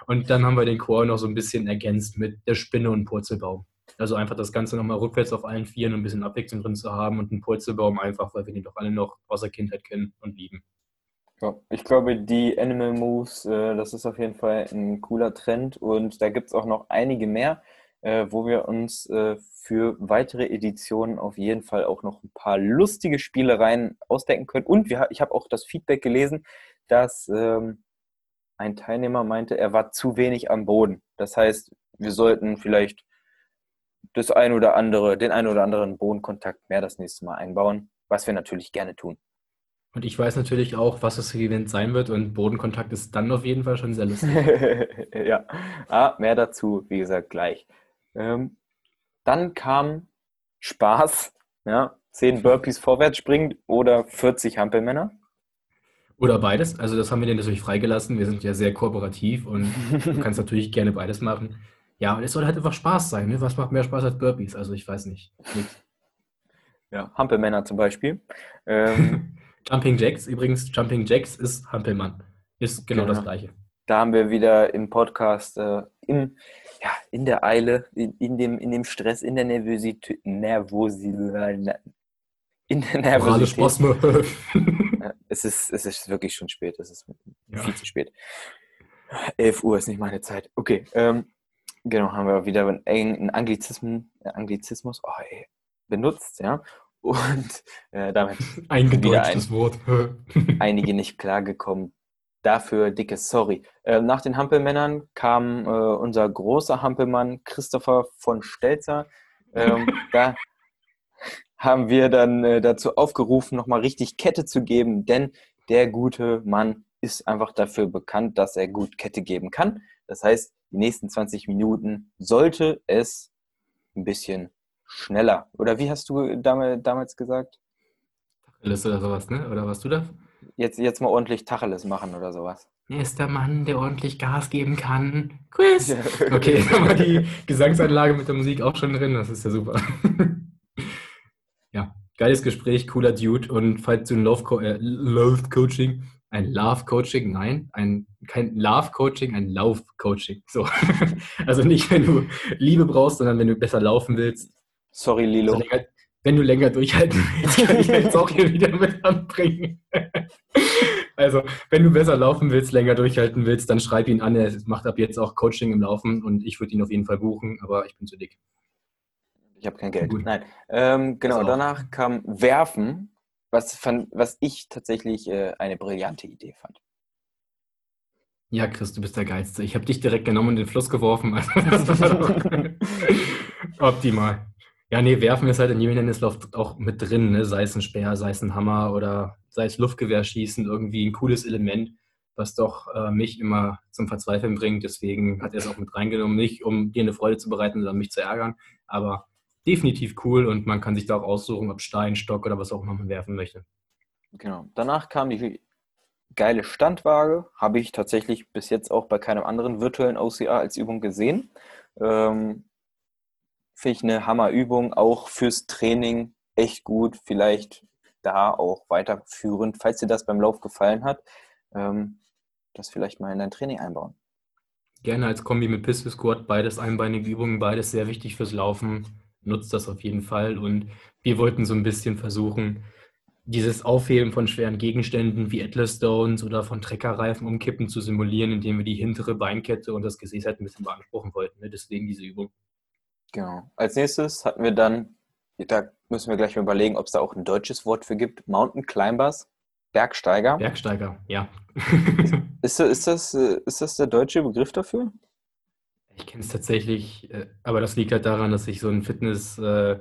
und dann haben wir den Crawl noch so ein bisschen ergänzt mit der Spinne und Purzelbaum. Also einfach das Ganze nochmal rückwärts auf allen Vieren und ein bisschen Abwechslung drin zu haben und einen Purzelbaum einfach, weil wir den doch alle noch aus der Kindheit kennen und lieben. Ja, ich glaube, die Animal Moves, äh, das ist auf jeden Fall ein cooler Trend und da gibt es auch noch einige mehr, äh, wo wir uns äh, für weitere Editionen auf jeden Fall auch noch ein paar lustige Spielereien ausdenken können. Und wir, ich habe auch das Feedback gelesen, dass ähm, ein Teilnehmer meinte, er war zu wenig am Boden. Das heißt, wir sollten vielleicht das ein oder andere, den ein oder anderen Bodenkontakt mehr das nächste Mal einbauen, was wir natürlich gerne tun. Und ich weiß natürlich auch, was das Event sein wird und Bodenkontakt ist dann auf jeden Fall schon sehr lustig. ja, ah, mehr dazu, wie gesagt, gleich. Ähm, dann kam Spaß, ja, 10 Burpees vorwärts springen oder 40 Hampelmänner. Oder beides. Also das haben wir dir natürlich freigelassen. Wir sind ja sehr kooperativ und du kannst natürlich gerne beides machen. Ja, und es soll halt einfach Spaß sein. Ne? Was macht mehr Spaß als Burpees? Also ich weiß nicht. Nichts. Ja, Hampelmänner zum Beispiel. Ähm, Jumping Jacks, übrigens, Jumping Jacks ist Hampelmann. Ist genau, genau. das gleiche. Da haben wir wieder im Podcast äh, im, ja, in der Eile, in, in, dem, in dem Stress, in der Nervosität, Nervosität in der Nervosität. es, ist, es ist wirklich schon spät. Es ist ja. viel zu spät. 11 Uhr ist nicht meine Zeit. Okay, ähm, genau, haben wir wieder einen Anglizismus, Anglizismus oh, ey, benutzt, ja. Und äh, damit eingedeutschtes ein, Wort. einige nicht klargekommen. Dafür dickes Sorry. Äh, nach den Hampelmännern kam äh, unser großer Hampelmann Christopher von Stelzer. Ähm, da haben wir dann äh, dazu aufgerufen, nochmal richtig Kette zu geben, denn der gute Mann ist einfach dafür bekannt, dass er gut Kette geben kann. Das heißt, die nächsten 20 Minuten sollte es ein bisschen schneller. Oder wie hast du damals gesagt? Tacheles oder sowas, ne? Oder was du da? Jetzt, jetzt mal ordentlich Tacheles machen oder sowas. Er ist der Mann, der ordentlich Gas geben kann. Quiz! Okay, dann war die Gesangsanlage mit der Musik auch schon drin. Das ist ja super. ja, geiles Gespräch, cooler Dude. Und falls du ein Love, Co äh, Love Coaching, ein Love Coaching, nein, ein, kein Love Coaching, ein Lauf Coaching. So. also nicht, wenn du Liebe brauchst, sondern wenn du besser laufen willst, Sorry, Lilo. Also länger, wenn du länger durchhalten willst, kann ich jetzt auch hier wieder mit anbringen. also, wenn du besser laufen willst, länger durchhalten willst, dann schreib ihn an. Er macht ab jetzt auch Coaching im Laufen und ich würde ihn auf jeden Fall buchen, aber ich bin zu dick. Ich habe kein Geld. Gut. Nein. Ähm, genau, danach kam Werfen, was, fand, was ich tatsächlich äh, eine brillante Idee fand. Ja, Chris, du bist der Geilste. Ich habe dich direkt genommen und in den Fluss geworfen. Optimal. Ja, nee, werfen ist halt in jedem Hindernislauf auch mit drin, ne? sei es ein Speer, sei es ein Hammer oder sei es Luftgewehrschießen, irgendwie ein cooles Element, was doch äh, mich immer zum Verzweifeln bringt. Deswegen hat er es auch mit reingenommen, nicht um dir eine Freude zu bereiten, sondern mich zu ärgern, aber definitiv cool und man kann sich da auch aussuchen, ob Stein, Stock oder was auch immer man werfen möchte. Genau. Danach kam die geile Standwaage, habe ich tatsächlich bis jetzt auch bei keinem anderen virtuellen OCR als Übung gesehen. Ähm, finde ich eine Hammerübung, auch fürs Training echt gut. Vielleicht da auch weiterführend, falls dir das beim Lauf gefallen hat, ähm, das vielleicht mal in dein Training einbauen. Gerne als Kombi mit Pistol Squat, beides einbeinige Übungen, beides sehr wichtig fürs Laufen. Nutzt das auf jeden Fall. Und wir wollten so ein bisschen versuchen, dieses Aufheben von schweren Gegenständen wie Atlas Stones oder von Treckerreifen umkippen zu simulieren, indem wir die hintere Beinkette und das Gesäß halt ein bisschen beanspruchen wollten. Ne? Deswegen diese Übung. Genau. Als nächstes hatten wir dann, da müssen wir gleich mal überlegen, ob es da auch ein deutsches Wort für gibt, Mountain Climbers, Bergsteiger. Bergsteiger, ja. ist, ist, das, ist das der deutsche Begriff dafür? Ich kenne es tatsächlich, äh, aber das liegt halt daran, dass ich so ein Fitness- äh,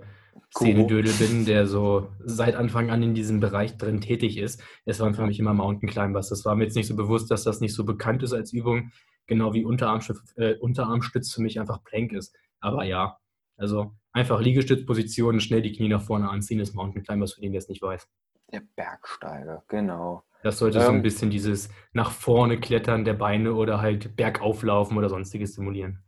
bin, der so seit Anfang an in diesem Bereich drin tätig ist. Es waren für mich immer Mountain Climbers. Das war mir jetzt nicht so bewusst, dass das nicht so bekannt ist als Übung, genau wie Unterarmstütz, äh, Unterarmstütz für mich einfach Plank ist. Aber ja, also einfach Liegestützpositionen, schnell die Knie nach vorne anziehen, ist Mountain Climbers, für den der es nicht weiß. Der Bergsteiger, genau. Das sollte ähm, so ein ähm. bisschen dieses nach vorne klettern der Beine oder halt bergauflaufen oder sonstiges simulieren.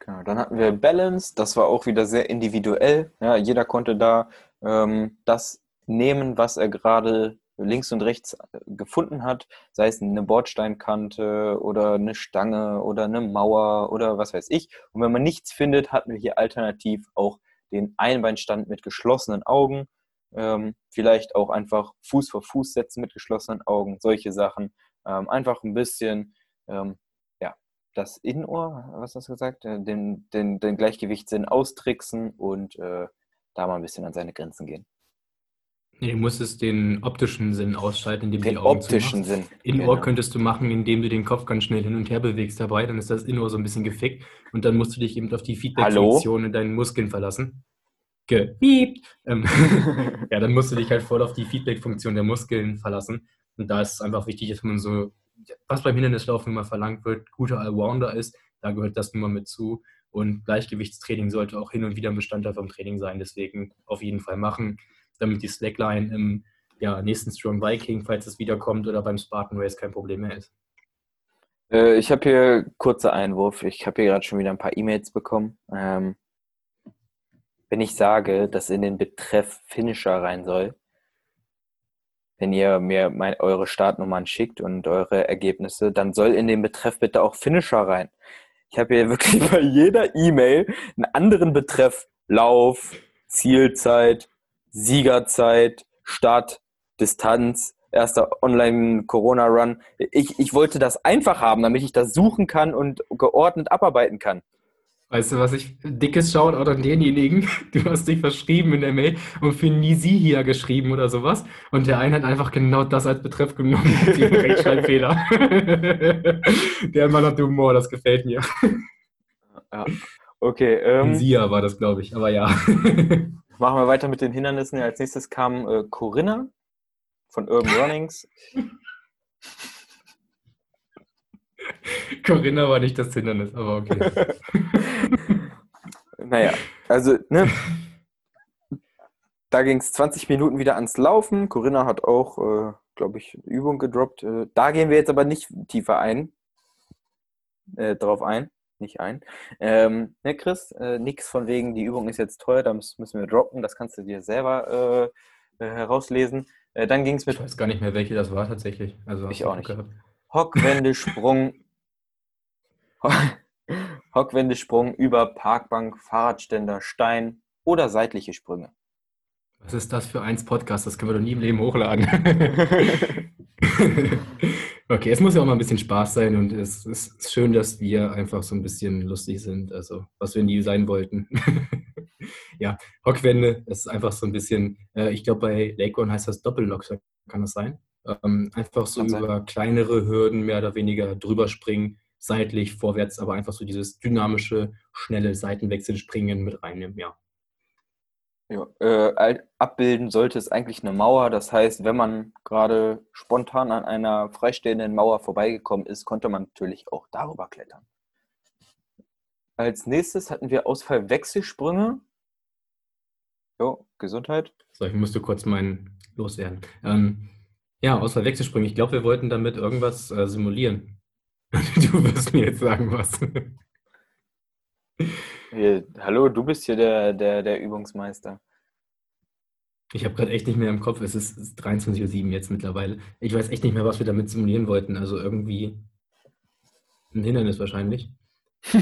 Genau, dann hatten wir Balance, das war auch wieder sehr individuell. Ja, jeder konnte da ähm, das nehmen, was er gerade links und rechts äh, gefunden hat, sei es eine Bordsteinkante oder eine Stange oder eine Mauer oder was weiß ich. Und wenn man nichts findet, hatten wir hier alternativ auch den Einbeinstand mit geschlossenen Augen. Ähm, vielleicht auch einfach Fuß vor Fuß setzen mit geschlossenen Augen, solche Sachen. Ähm, einfach ein bisschen, ähm, ja, das Innenohr, was hast du gesagt? Äh, den, den, den Gleichgewichtssinn austricksen und äh, da mal ein bisschen an seine Grenzen gehen. Nee, du musstest den optischen Sinn ausschalten, indem du Den die Augen optischen zumachst. Sinn. Innenohr Genau. könntest du machen, indem du den Kopf ganz schnell hin und her bewegst dabei, dann ist das Innenohr so ein bisschen gefickt und dann musst du dich eben auf die Feedback-Funktion in deinen Muskeln verlassen. Gepiept. Ähm, ja, dann musst du dich halt voll auf die Feedback-Funktion der Muskeln verlassen. Und da ist es einfach wichtig, dass man so, was beim Hindernislaufen immer verlangt wird, guter Allrounder ist. Da gehört das nun mal mit zu. Und Gleichgewichtstraining sollte auch hin und wieder ein Bestandteil vom Training sein. Deswegen auf jeden Fall machen, damit die Slackline im ja, nächsten Strong Viking, falls es wiederkommt, oder beim Spartan Race kein Problem mehr ist. Äh, ich habe hier kurzer Einwurf. Ich habe hier gerade schon wieder ein paar E-Mails bekommen. Ähm, wenn ich sage, dass in den Betreff Finisher rein soll, wenn ihr mir mein, eure Startnummern schickt und eure Ergebnisse, dann soll in den Betreff bitte auch Finisher rein. Ich habe hier wirklich bei jeder E-Mail einen anderen Betreff. Lauf, Zielzeit, Siegerzeit, Start, Distanz, erster Online-Corona-Run. Ich, ich wollte das einfach haben, damit ich das suchen kann und geordnet abarbeiten kann. Weißt du, was ich, dickes Shoutout an denjenigen, du hast dich verschrieben in der Mail und für Nisi hier geschrieben oder sowas und der eine hat einfach genau das als Betreff genommen dem Rechtschreibfehler. der Mann hat Humor, das gefällt mir. Ja. Okay, ähm, Sia war das, glaube ich, aber ja. Machen wir weiter mit den Hindernissen. Als nächstes kam äh, Corinna von Urban Runnings. Corinna war nicht das Hindernis, aber okay. Naja, also, ne? Da ging es 20 Minuten wieder ans Laufen. Corinna hat auch, äh, glaube ich, Übung gedroppt. Äh, da gehen wir jetzt aber nicht tiefer ein. Äh, drauf ein. Nicht ein. Ähm, ne, Chris? Äh, nix von wegen, die Übung ist jetzt teuer, da müssen wir droppen. Das kannst du dir selber äh, äh, herauslesen. Äh, dann ging es mit Ich weiß gar nicht mehr, welche das war tatsächlich. Also, Ich auch nicht. gehabt? Hockwendesprung. Hockwendesprung über Parkbank, Fahrradständer, Stein oder seitliche Sprünge. Was ist das für eins Podcast? Das können wir doch nie im Leben hochladen. okay, es muss ja auch mal ein bisschen Spaß sein und es ist schön, dass wir einfach so ein bisschen lustig sind, also was wir nie sein wollten. ja, Hockwände, das ist einfach so ein bisschen, äh, ich glaube bei Lake One heißt das Doppellock, kann das sein? Ähm, einfach so Kann sein. über kleinere Hürden mehr oder weniger drüber springen, seitlich, vorwärts, aber einfach so dieses dynamische, schnelle Seitenwechsel springen mit reinnehmen, ja. Ja, äh, abbilden sollte es eigentlich eine Mauer. Das heißt, wenn man gerade spontan an einer freistehenden Mauer vorbeigekommen ist, konnte man natürlich auch darüber klettern. Als nächstes hatten wir Ausfallwechselsprünge. Jo, Gesundheit. So, ich musste kurz meinen loswerden. Ähm, ja, außer Wechselsprünge. Ich glaube, wir wollten damit irgendwas äh, simulieren. Du wirst mir jetzt sagen, was. Hier, hallo, du bist hier der, der, der Übungsmeister. Ich habe gerade echt nicht mehr im Kopf. Es ist, es ist 23.07 Uhr jetzt mittlerweile. Ich weiß echt nicht mehr, was wir damit simulieren wollten. Also irgendwie ein Hindernis wahrscheinlich.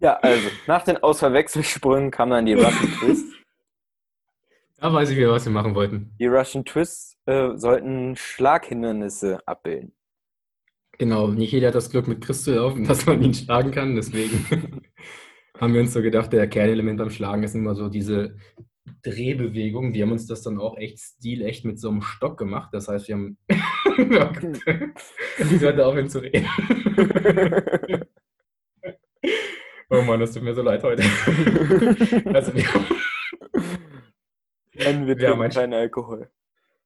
Ja, also nach den Ausfallwechselsprüngen kam dann die Russian Twist. da weiß ich wieder, was wir machen wollten. Die Russian Twists äh, sollten Schlaghindernisse abbilden. Genau, nicht jeder hat das Glück, mit Chris zu laufen, dass man ihn schlagen kann. Deswegen haben wir uns so gedacht, der Kernelement beim Schlagen ist immer so diese Drehbewegung. Wir haben uns das dann auch echt stilecht mit so einem Stock gemacht. Das heißt, wir haben. ich sollte aufhören zu reden. oh Mann, das tut mir so leid heute. also, wir haben, Dann wird Ja, ja, mein- kein Alkohol.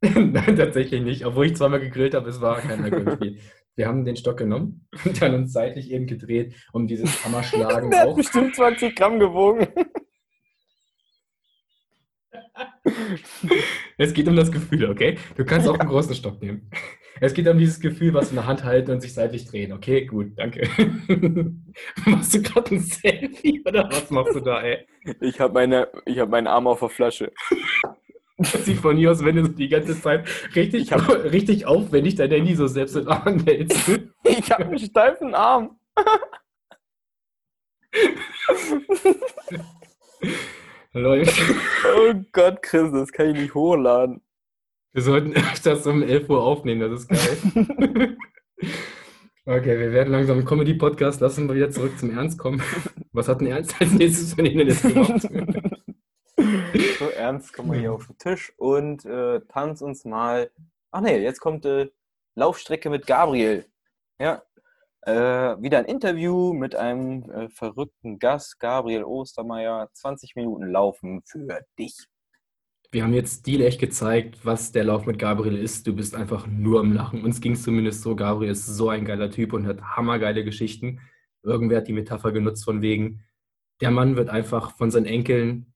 Nein, tatsächlich nicht. Obwohl ich zweimal gegrillt habe, es war kein Alkohol im Spiel. Wir haben den Stock genommen und dann uns seitlich eben gedreht, um dieses Hammerschlagen Der hat auch. bestimmt 20 Gramm gewogen. Es geht um das Gefühl, okay? Du kannst auch einen großen Stock nehmen. Es geht um dieses Gefühl, was in der Hand halten und sich seitlich drehen. Okay, gut, danke. Machst du gerade ein Selfie oder was machst du da, ey? Ich habe meine, ich hab meinen Arm auf der Flasche. Das sieht von hier aus, wenn du so die ganze Zeit richtig, Ich hab- richtig aufwendig dein Handy so selbst in den Arm hältst. Ich habe einen steifen Arm. Läuft. Oh Gott, Chris, das kann ich nicht hochladen. Wir sollten das um 11 Uhr aufnehmen, das ist geil. okay, wir werden langsam einen Comedy-Podcast. Lassen wir wieder zurück zum Ernst kommen. Was hat ein Ernst als nächstes von Ihnen jetzt gemacht? So ernst, komm mal hier auf den Tisch und äh, tanz uns mal. Ach nee, jetzt kommt äh, Laufstrecke mit Gabriel. Ja, äh, wieder ein Interview mit einem äh, verrückten Gast, Gabriel Ostermeier. 20 Minuten Laufen für dich. Wir haben jetzt stilecht gezeigt, was der Lauf mit Gabriel ist. Du bist einfach nur am Lachen. Uns ging es zumindest so. Gabriel ist so ein geiler Typ und hat hammergeile Geschichten. Irgendwer hat die Metapher genutzt von wegen, der Mann wird einfach von seinen Enkeln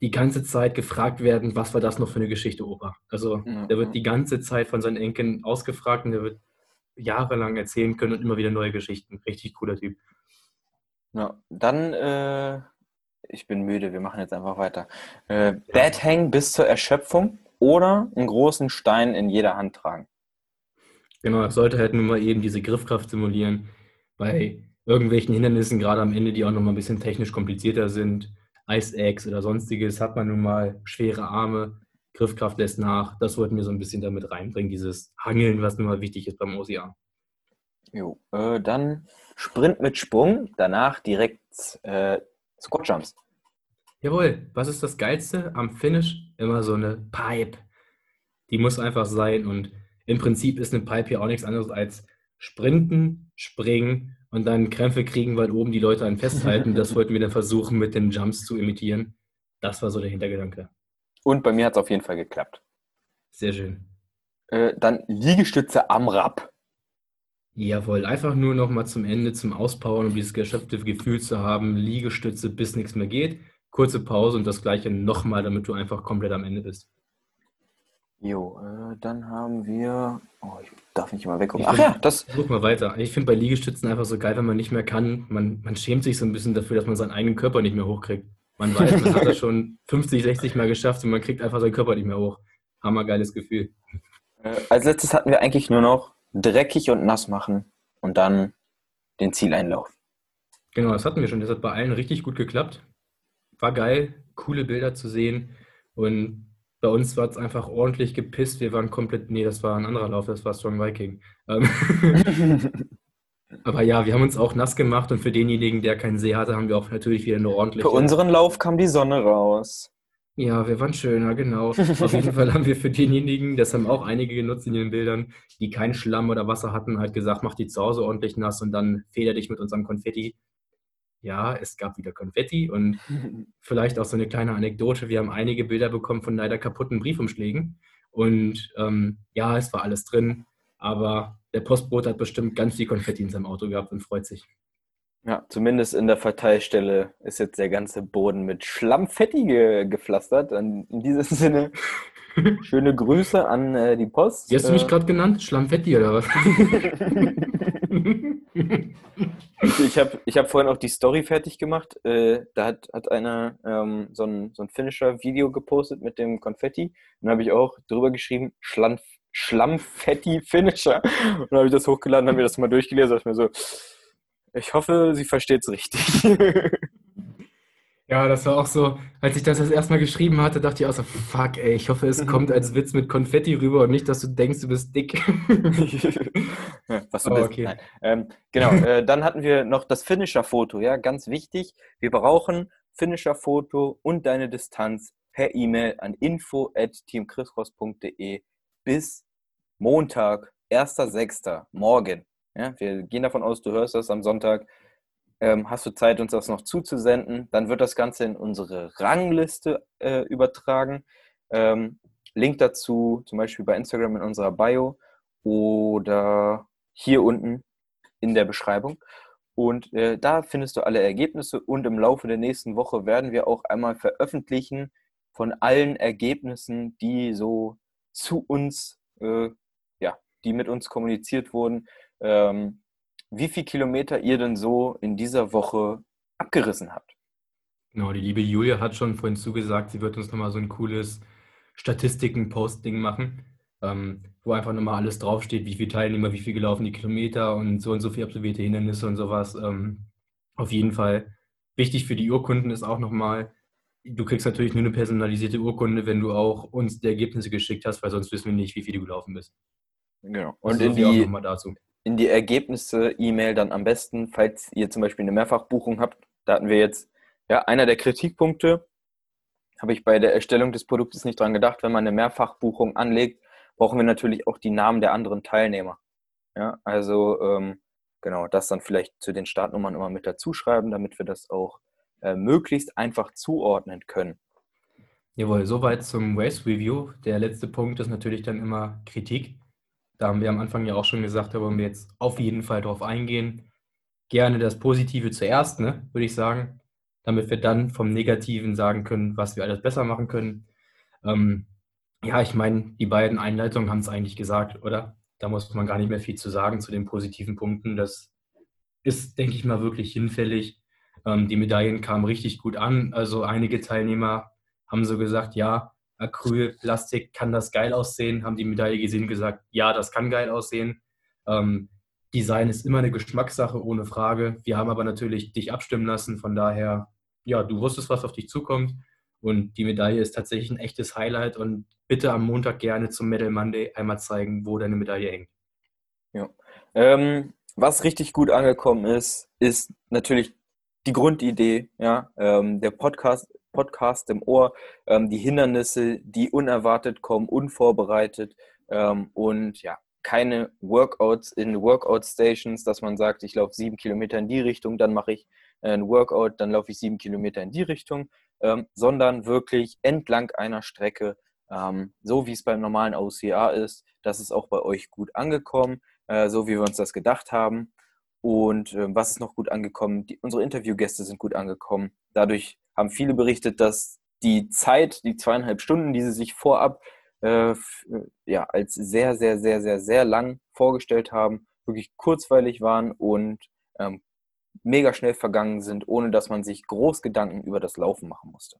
die ganze Zeit gefragt werden, was war das noch für eine Geschichte, Opa? Also Ja, der ja. wird die ganze Zeit von seinen Enkeln ausgefragt und der wird jahrelang erzählen können und immer wieder neue Geschichten. Richtig cooler Typ. Ja, dann, äh, ich bin müde, wir machen jetzt einfach weiter. Äh, Bad Hang bis zur Erschöpfung oder einen großen Stein in jeder Hand tragen. Genau, es sollte halt nur mal eben diese Griffkraft simulieren bei irgendwelchen Hindernissen, gerade am Ende, die auch nochmal ein bisschen technisch komplizierter sind. Ice Axe oder sonstiges hat man nun mal schwere Arme, Griffkraft lässt nach. Das wollten wir so ein bisschen damit reinbringen, dieses Hangeln, was nun mal wichtig ist beim OCA. Jo, äh, dann Sprint mit Sprung, danach direkt äh, Squat Jumps. Jawohl, was ist das Geilste am Finish? Immer so eine Pipe. Die muss einfach sein und im Prinzip ist eine Pipe ja auch nichts anderes als sprinten, springen und dann Krämpfe kriegen, weil oben die Leute einen festhalten. Das wollten wir dann versuchen, mit den Jumps zu imitieren. Das war so der Hintergedanke. Und bei mir hat es auf jeden Fall geklappt. Sehr schön. Äh, dann Liegestütze am Rad. Jawohl, einfach nur noch mal zum Ende, zum Auspowern, um dieses geschöpfte Gefühl zu haben, Liegestütze, bis nichts mehr geht. Kurze Pause und das gleiche nochmal, damit du einfach komplett am Ende bist. Jo, äh, dann haben wir. Oh, ich darf nicht mal weggucken. Ach ja, das. Such mal weiter. Ich finde bei Liegestützen einfach so geil, wenn man nicht mehr kann. Man, man schämt sich so ein bisschen dafür, dass man seinen eigenen Körper nicht mehr hochkriegt. Man weiß, man hat das schon 50, 60 Mal geschafft und man kriegt einfach seinen Körper nicht mehr hoch. Hammergeiles Gefühl. Äh, als letztes hatten wir eigentlich nur noch dreckig und nass machen und dann den Zieleinlauf. Genau, das hatten wir schon. Das hat bei allen richtig gut geklappt. War geil, coole Bilder zu sehen. Und bei uns war es einfach ordentlich gepisst. Wir waren komplett, nee, das war ein anderer Lauf, das war Strong Viking. Ähm, Aber ja, wir haben uns auch nass gemacht und für denjenigen, der keinen See hatte, haben wir auch natürlich wieder eine ordentliche. Für unseren Lauf kam die Sonne raus. Ja, wir waren schöner, genau. Auf jeden Fall haben wir für denjenigen, das haben auch einige genutzt in den Bildern, die keinen Schlamm oder Wasser hatten, halt gesagt, mach die zu Hause ordentlich nass und dann feder dich mit unserem Konfetti. Ja, es gab wieder Konfetti und vielleicht auch so eine kleine Anekdote. Wir haben einige Bilder bekommen von leider kaputten Briefumschlägen und ähm, ja, es war alles drin, aber der Postbote hat bestimmt ganz viel Konfetti in seinem Auto gehabt und freut sich. Ja, zumindest in der Verteilstelle ist jetzt der ganze Boden mit Schlammfetti ge gepflastert. In, diesem Sinne, schöne Grüße an äh, die Post. Wie hast du mich Äh, gerade genannt? Schlammfetti oder was? Ich habe ich hab vorhin auch die Story fertig gemacht. Äh, da hat, hat einer ähm, so ein, so ein Finisher-Video gepostet mit dem Konfetti. Und habe ich auch drüber geschrieben, Schlamm, Schlammfetti-Finisher. Und dann habe ich das hochgeladen, habe mir das mal durchgelesen. Ich mir so, ich hoffe, sie versteht es richtig. Ja, das war auch so, als ich das das erste Mal geschrieben hatte, dachte ich auch so, fuck, ey, ich hoffe, es kommt als Witz mit Konfetti rüber und nicht, dass du denkst, du bist dick. Was du Oh, bist. okay. Ähm, genau, äh, dann hatten wir noch das Finisher-Foto, ja, ganz wichtig. Wir brauchen Finisher-Foto und deine Distanz per E-Mail an info@teamchriscross.de bis Montag, 1.6. morgen. Ja, wir gehen davon aus, du hörst das am Sonntag. Ähm, hast du Zeit, uns das noch zuzusenden? Dann wird das Ganze in unsere Rangliste äh, übertragen. Ähm, Link dazu zum Beispiel bei Instagram in unserer Bio oder hier unten in der Beschreibung. Und äh, da findest du alle Ergebnisse und im Laufe der nächsten Woche werden wir auch einmal veröffentlichen von allen Ergebnissen, die so zu uns, äh, ja, die mit uns kommuniziert wurden, ähm, wie viel Kilometer ihr denn so in dieser Woche abgerissen habt. Genau, die liebe Julia hat schon vorhin zugesagt, sie wird uns nochmal so ein cooles Statistiken-Posting machen, ähm, wo einfach nochmal alles draufsteht, wie viele Teilnehmer, wie viel gelaufen die Kilometer und so und so viel absolvierte Hindernisse und sowas. Ähm, auf jeden Fall Wichtig für die Urkunden ist auch nochmal, du kriegst natürlich nur eine personalisierte Urkunde, wenn du auch uns die Ergebnisse geschickt hast, weil sonst wissen wir nicht, wie viel du gelaufen bist. Genau. Und in die, in die Ergebnisse-E-Mail dann am besten, falls ihr zum Beispiel eine Mehrfachbuchung habt, da hatten wir jetzt, ja, einer der Kritikpunkte, habe ich bei der Erstellung des Produktes nicht dran gedacht, wenn man eine Mehrfachbuchung anlegt, brauchen wir natürlich auch die Namen der anderen Teilnehmer. Ja, also ähm, genau, das dann vielleicht zu den Startnummern immer mit dazu schreiben, damit wir das auch äh, möglichst einfach zuordnen können. Jawohl, soweit zum Race Review. Der letzte Punkt ist natürlich dann immer Kritik. Da haben wir am Anfang ja auch schon gesagt, da wollen wir jetzt auf jeden Fall drauf eingehen. Gerne das Positive zuerst, ne, würde ich sagen, damit wir dann vom Negativen sagen können, was wir alles besser machen können. Ähm, ja, ich meine, die beiden Einleitungen haben es eigentlich gesagt, oder? Da muss man gar nicht mehr viel zu sagen zu den positiven Punkten. Das ist, denke ich mal, wirklich hinfällig. Ähm, die Medaillen kamen richtig gut an. Also einige Teilnehmer haben so gesagt, ja, Acrylplastik, kann das geil aussehen? Haben die Medaille gesehen und gesagt, ja, das kann geil aussehen. Ähm, Design ist immer eine Geschmackssache, ohne Frage. Wir haben aber natürlich dich abstimmen lassen. Von daher, ja, du wusstest, was auf dich zukommt. Und die Medaille ist tatsächlich ein echtes Highlight. Und bitte am Montag gerne zum Medal Monday einmal zeigen, wo deine Medaille hängt. Ja. Ähm, was richtig gut angekommen ist, ist natürlich die Grundidee, ja, ähm, der Podcast, Podcast im Ohr, ähm, die Hindernisse, die unerwartet kommen, unvorbereitet ähm, und ja, keine Workouts in Workout Stations, dass man sagt, ich laufe sieben Kilometer in die Richtung, dann mache ich äh, ein Workout, dann laufe ich sieben Kilometer in die Richtung, ähm, sondern wirklich entlang einer Strecke, ähm, so wie es beim normalen OCA ist. Das ist auch bei euch gut angekommen, äh, so wie wir uns das gedacht haben. Und äh, was ist noch gut angekommen? Die, unsere Interviewgäste sind gut angekommen. Dadurch haben viele berichtet, dass die Zeit, die zweieinhalb Stunden, die sie sich vorab äh, ja, als sehr, sehr, sehr, sehr, sehr lang vorgestellt haben, wirklich kurzweilig waren und ähm, mega schnell vergangen sind, ohne dass man sich groß Gedanken über das Laufen machen musste.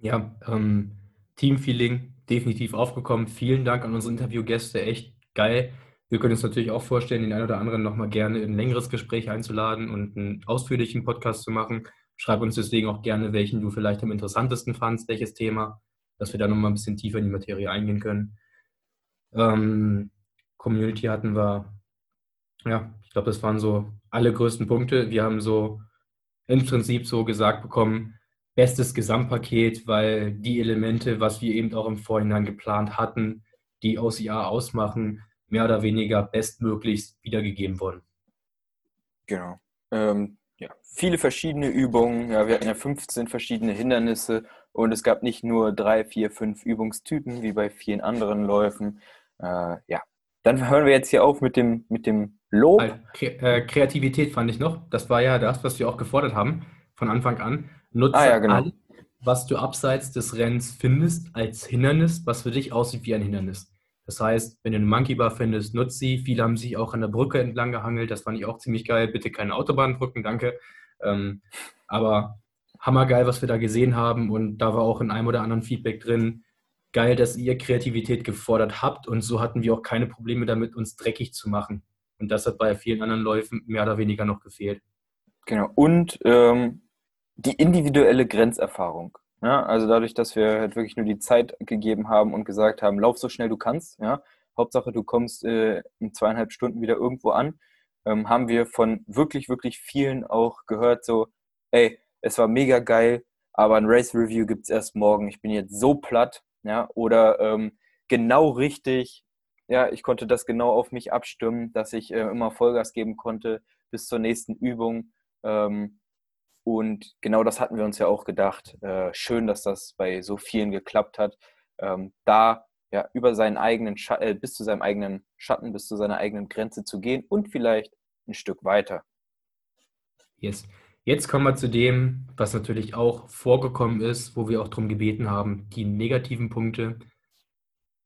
Ja, ähm, Teamfeeling definitiv aufgekommen. Vielen Dank an unsere Interviewgäste, echt geil. Wir können uns natürlich auch vorstellen, den einen oder anderen nochmal gerne in ein längeres Gespräch einzuladen und einen ausführlichen Podcast zu machen. Schreib uns deswegen auch gerne, welchen du vielleicht am interessantesten fandst, welches Thema, dass wir da nochmal ein bisschen tiefer in die Materie eingehen können. Ähm, Community hatten wir, ja, ich glaube, das waren so alle größten Punkte. Wir haben so im Prinzip so gesagt bekommen, bestes Gesamtpaket, weil die Elemente, was wir eben auch im Vorhinein geplant hatten, die OCR ausmachen, mehr oder weniger bestmöglichst wiedergegeben wurden. Genau. Ähm, ja, viele verschiedene Übungen. Ja, wir hatten ja 15 verschiedene Hindernisse und es gab nicht nur drei, vier, fünf Übungstypen wie bei vielen anderen Läufen. Äh, ja, dann hören wir jetzt hier auf mit dem, mit dem Lob. Äh, Kreativität fand ich noch. Das war ja das, was wir auch gefordert haben von Anfang an. Nutze ah, ja, genau. alles, was du abseits des Rennens findest, als Hindernis, was für dich aussieht wie ein Hindernis. Das heißt, wenn du eine Monkey Bar findest, nutze sie. Viele haben sich auch an der Brücke entlang gehangelt. Das fand ich auch ziemlich geil. Bitte keine Autobahnbrücken, danke. Ähm, aber hammergeil, was wir da gesehen haben. Und da war auch in einem oder anderen Feedback drin. Geil, dass ihr Kreativität gefordert habt. Und so hatten wir auch keine Probleme damit, uns dreckig zu machen. Und das hat bei vielen anderen Läufen mehr oder weniger noch gefehlt. Genau. Und ähm, die individuelle Grenzerfahrung. Ja, also dadurch, dass wir halt wirklich nur die Zeit gegeben haben und gesagt haben, lauf so schnell du kannst, ja, Hauptsache du kommst äh, in zweieinhalb Stunden wieder irgendwo an, ähm, haben wir von wirklich, wirklich vielen auch gehört, so, ey, es war mega geil, aber ein Race Review gibt es erst morgen, ich bin jetzt so platt, ja, oder ähm, genau richtig, ja, ich konnte das genau auf mich abstimmen, dass ich äh, immer Vollgas geben konnte bis zur nächsten Übung. Ähm, und genau das hatten wir uns ja auch gedacht. Äh, schön, dass das bei so vielen geklappt hat. Ähm, da ja, über seinen eigenen Schatten, äh, bis zu seinem eigenen Schatten, bis zu seiner eigenen Grenze zu gehen und vielleicht ein Stück weiter. Yes. Jetzt kommen wir zu dem, was natürlich auch vorgekommen ist, wo wir auch darum gebeten haben, die negativen Punkte.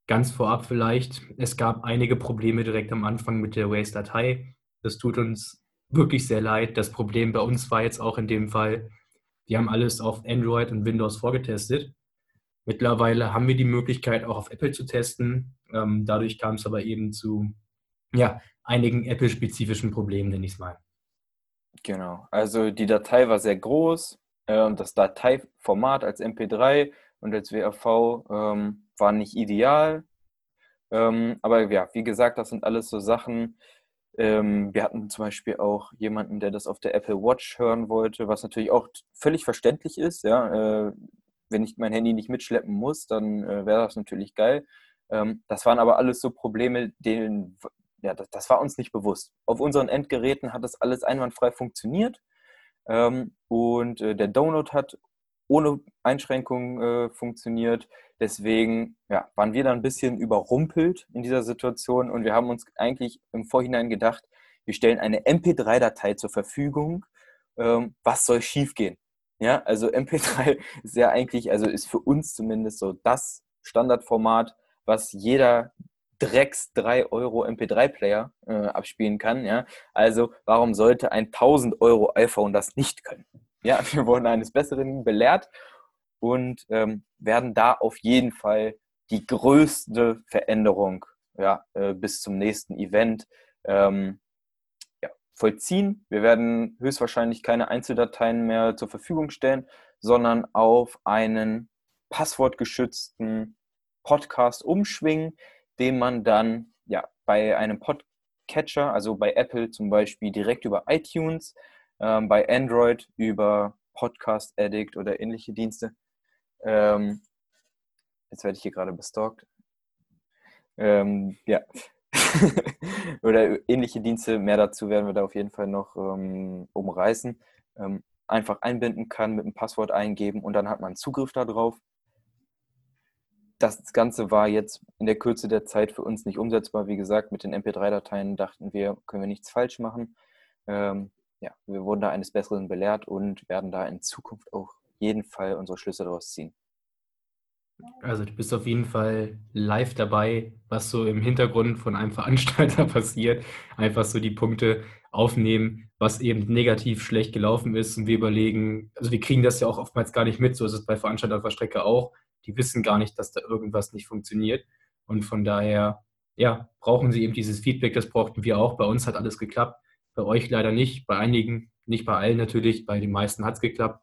Ganz vorab vielleicht, es gab einige Probleme direkt am Anfang mit der Waze-Datei. Das tut uns wirklich sehr leid. Das Problem bei uns war jetzt auch in dem Fall, wir haben alles auf Android und Windows vorgetestet. Mittlerweile haben wir die Möglichkeit, auch auf Apple zu testen. Ähm, dadurch kam es aber eben zu ja, einigen Apple-spezifischen Problemen, nenne ich es mal. Genau, also die Datei war sehr groß. Ähm, das Dateiformat als MP3 und als WAV ähm, war nicht ideal. Ähm, aber ja, wie gesagt, das sind alles so Sachen. Ähm, wir hatten zum Beispiel auch jemanden, der das auf der Apple Watch hören wollte, was natürlich auch völlig verständlich ist. Ja, äh, wenn ich mein Handy nicht mitschleppen muss, dann äh, wäre das natürlich geil. Ähm, das waren aber alles so Probleme, denen, ja, das, das, war uns nicht bewusst. Auf unseren Endgeräten hat das alles einwandfrei funktioniert ähm, und äh, der Download hat ohne Einschränkungen äh, funktioniert. Deswegen ja, waren wir da ein bisschen überrumpelt in dieser Situation und wir haben uns eigentlich im Vorhinein gedacht, wir stellen eine MP3-Datei zur Verfügung. Ähm, was soll schiefgehen? Ja, also MP3 ist ja eigentlich, also ist für uns zumindest so das Standardformat, was jeder Drecks 3 Euro MP3-Player äh, abspielen kann. Ja? Also warum sollte ein 1000 Euro iPhone das nicht können? Ja, wir wurden eines Besseren belehrt und ähm, werden da auf jeden Fall die größte Veränderung ja, äh, bis zum nächsten Event ähm, ja, vollziehen. Wir werden höchstwahrscheinlich keine Einzeldateien mehr zur Verfügung stellen, sondern auf einen passwortgeschützten Podcast umschwingen, den man dann ja bei einem Podcatcher, also bei Apple zum Beispiel direkt über iTunes, ähm, bei Android über Podcast Addict oder ähnliche Dienste. Ähm, jetzt werde ich hier gerade bestalkt. Ähm, ja. oder ähnliche Dienste, mehr dazu werden wir da auf jeden Fall noch ähm, umreißen. Ähm, einfach einbinden kann, mit einem Passwort eingeben und dann hat man Zugriff darauf das Ganze war jetzt in der Kürze der Zeit für uns nicht umsetzbar. Wie gesagt, mit den MP3-Dateien dachten wir, können wir nichts falsch machen. Ähm, ja, wir wurden da eines Besseren belehrt und werden da in Zukunft auch jeden Fall unsere Schlüsse daraus ziehen. Also du bist auf jeden Fall live dabei, was so im Hintergrund von einem Veranstalter passiert. Einfach so die Punkte aufnehmen, was eben negativ schlecht gelaufen ist. Und wir überlegen, also wir kriegen das ja auch oftmals gar nicht mit, so ist es bei Veranstaltern auf der Strecke auch die wissen gar nicht, dass da irgendwas nicht funktioniert. Und von daher, ja, brauchen sie eben dieses Feedback, das brauchten wir auch. Bei uns hat alles geklappt, bei euch leider nicht, bei einigen, nicht bei allen natürlich, bei den meisten hat es geklappt.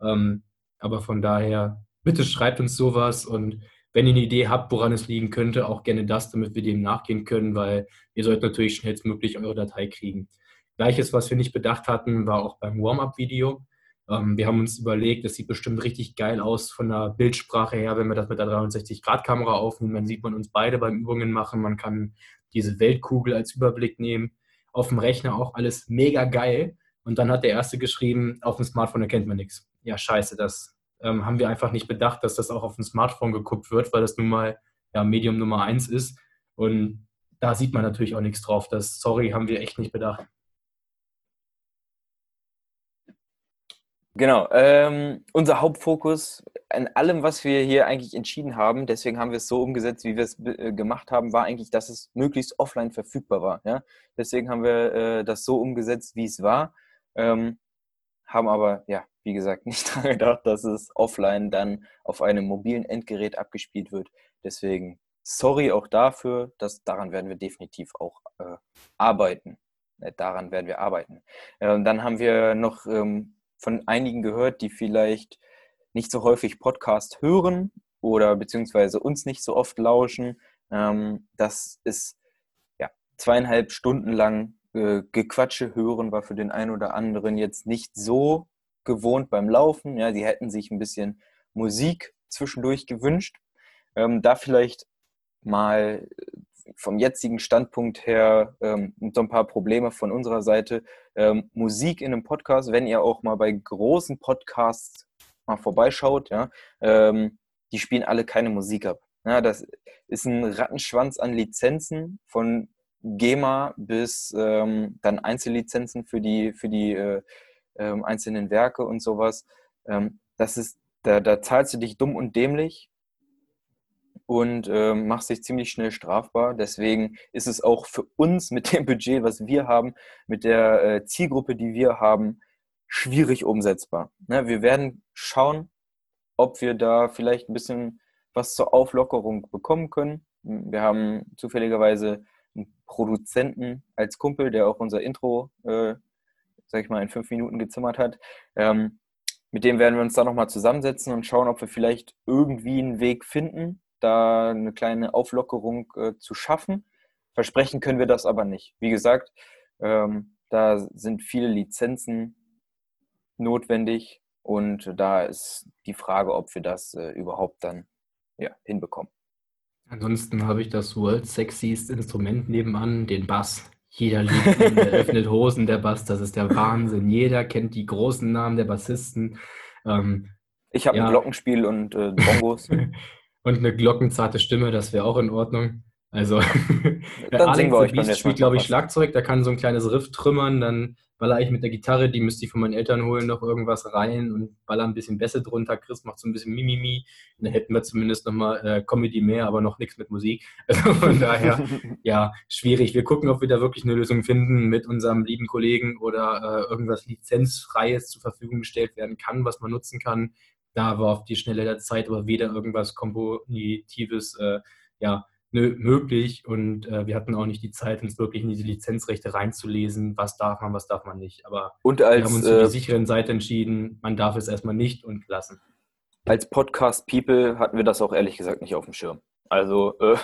Ähm, aber von daher, bitte schreibt uns sowas und wenn ihr eine Idee habt, woran es liegen könnte, auch gerne das, damit wir dem nachgehen können, weil ihr sollt natürlich schnellstmöglich eure Datei kriegen. Gleiches, was wir nicht bedacht hatten, war auch beim Warm-up-Video. Ähm, wir haben uns überlegt, das sieht bestimmt richtig geil aus von der Bildsprache her, wenn wir das mit der 360-Grad-Kamera aufnehmen. Dann sieht man uns beide beim Übungen machen. Man kann diese Weltkugel als Überblick nehmen. Auf dem Rechner auch alles mega geil. Und dann hat der Erste geschrieben, auf dem Smartphone erkennt man nichts. Ja, scheiße, das ähm, haben wir einfach nicht bedacht, dass das auch auf dem Smartphone geguckt wird, weil das nun mal ja, Medium Nummer eins ist. Und da sieht man natürlich auch nichts drauf. Das, sorry, haben wir echt nicht bedacht. Genau. Ähm, unser Hauptfokus an allem, was wir hier eigentlich entschieden haben, deswegen haben wir es so umgesetzt, wie wir es äh, gemacht haben, war eigentlich, dass es möglichst offline verfügbar war. Ja? Deswegen haben wir äh, das so umgesetzt, wie es war. Ähm, haben aber, ja, wie gesagt, nicht daran gedacht, dass es offline dann auf einem mobilen Endgerät abgespielt wird. Deswegen sorry auch dafür, dass daran werden wir definitiv auch äh, arbeiten. Äh, daran werden wir arbeiten. Äh, dann haben wir noch ähm, von einigen gehört, die vielleicht nicht so häufig Podcast hören oder beziehungsweise uns nicht so oft lauschen. Ähm, das ist ja zweieinhalb Stunden lang äh, Gequatsche hören, war für den einen oder anderen jetzt nicht so gewohnt beim Laufen. Ja, sie hätten sich ein bisschen Musik zwischendurch gewünscht. Ähm, da vielleicht mal vom jetzigen Standpunkt her ähm, so ein paar Probleme von unserer Seite. Ähm, Musik in einem Podcast, wenn ihr auch mal bei großen Podcasts mal vorbeischaut, ja, ähm, die spielen alle keine Musik ab. Ja, das ist ein Rattenschwanz an Lizenzen von GEMA bis ähm, dann Einzellizenzen für die, für die äh, äh, einzelnen Werke und sowas. Ähm, das ist, da, da zahlst du dich dumm und dämlich und äh, machst dich ziemlich schnell strafbar. Deswegen ist es auch für uns mit dem Budget, was wir haben, mit der äh, Zielgruppe, die wir haben, schwierig umsetzbar. Ja, wir werden schauen, ob wir da vielleicht ein bisschen was zur Auflockerung bekommen können. Wir haben zufälligerweise einen Produzenten als Kumpel, der auch unser Intro äh, sag ich mal, in fünf Minuten gezimmert hat. Ähm, mit dem werden wir uns da nochmal zusammensetzen und schauen, ob wir vielleicht irgendwie einen Weg finden, da eine kleine Auflockerung äh, zu schaffen. Versprechen können wir das aber nicht. Wie gesagt, ähm, da sind viele Lizenzen notwendig und da ist die Frage, ob wir das äh, überhaupt dann ja, hinbekommen. Ansonsten habe ich das World Sexiest Instrument nebenan, den Bass. Jeder liebt ihn, der öffnet Hosen, der Bass, das ist der Wahnsinn. Jeder kennt die großen Namen der Bassisten. Ähm, ich habe ja. ein Glockenspiel und äh, Bongos. und eine glockenzarte Stimme, das wäre auch in Ordnung. Also Alex the Beast spielt, glaube ich, Schlagzeug, da kann so ein kleines Riff trümmern, dann baller ich mit der Gitarre, die müsste ich von meinen Eltern holen, noch irgendwas rein und baller ein bisschen Bässe drunter. Chris macht so ein bisschen Mimimi. Und dann hätten wir zumindest nochmal äh, Comedy mehr, aber noch nichts mit Musik. Also von daher, ja, schwierig. Wir gucken, ob wir da wirklich eine Lösung finden mit unserem lieben Kollegen oder äh, irgendwas Lizenzfreies zur Verfügung gestellt werden kann, was man nutzen kann. Da war auf die Schnelle der Zeit aber weder irgendwas Kompositives, äh, ja, möglich und äh, wir hatten auch nicht die Zeit, uns wirklich in diese Lizenzrechte reinzulesen, was darf man, was darf man nicht. Aber als, wir haben uns für die äh, sicheren Seite entschieden, man darf es erstmal nicht und lassen. Als Podcast-People hatten wir das auch ehrlich gesagt nicht auf dem Schirm. Also äh,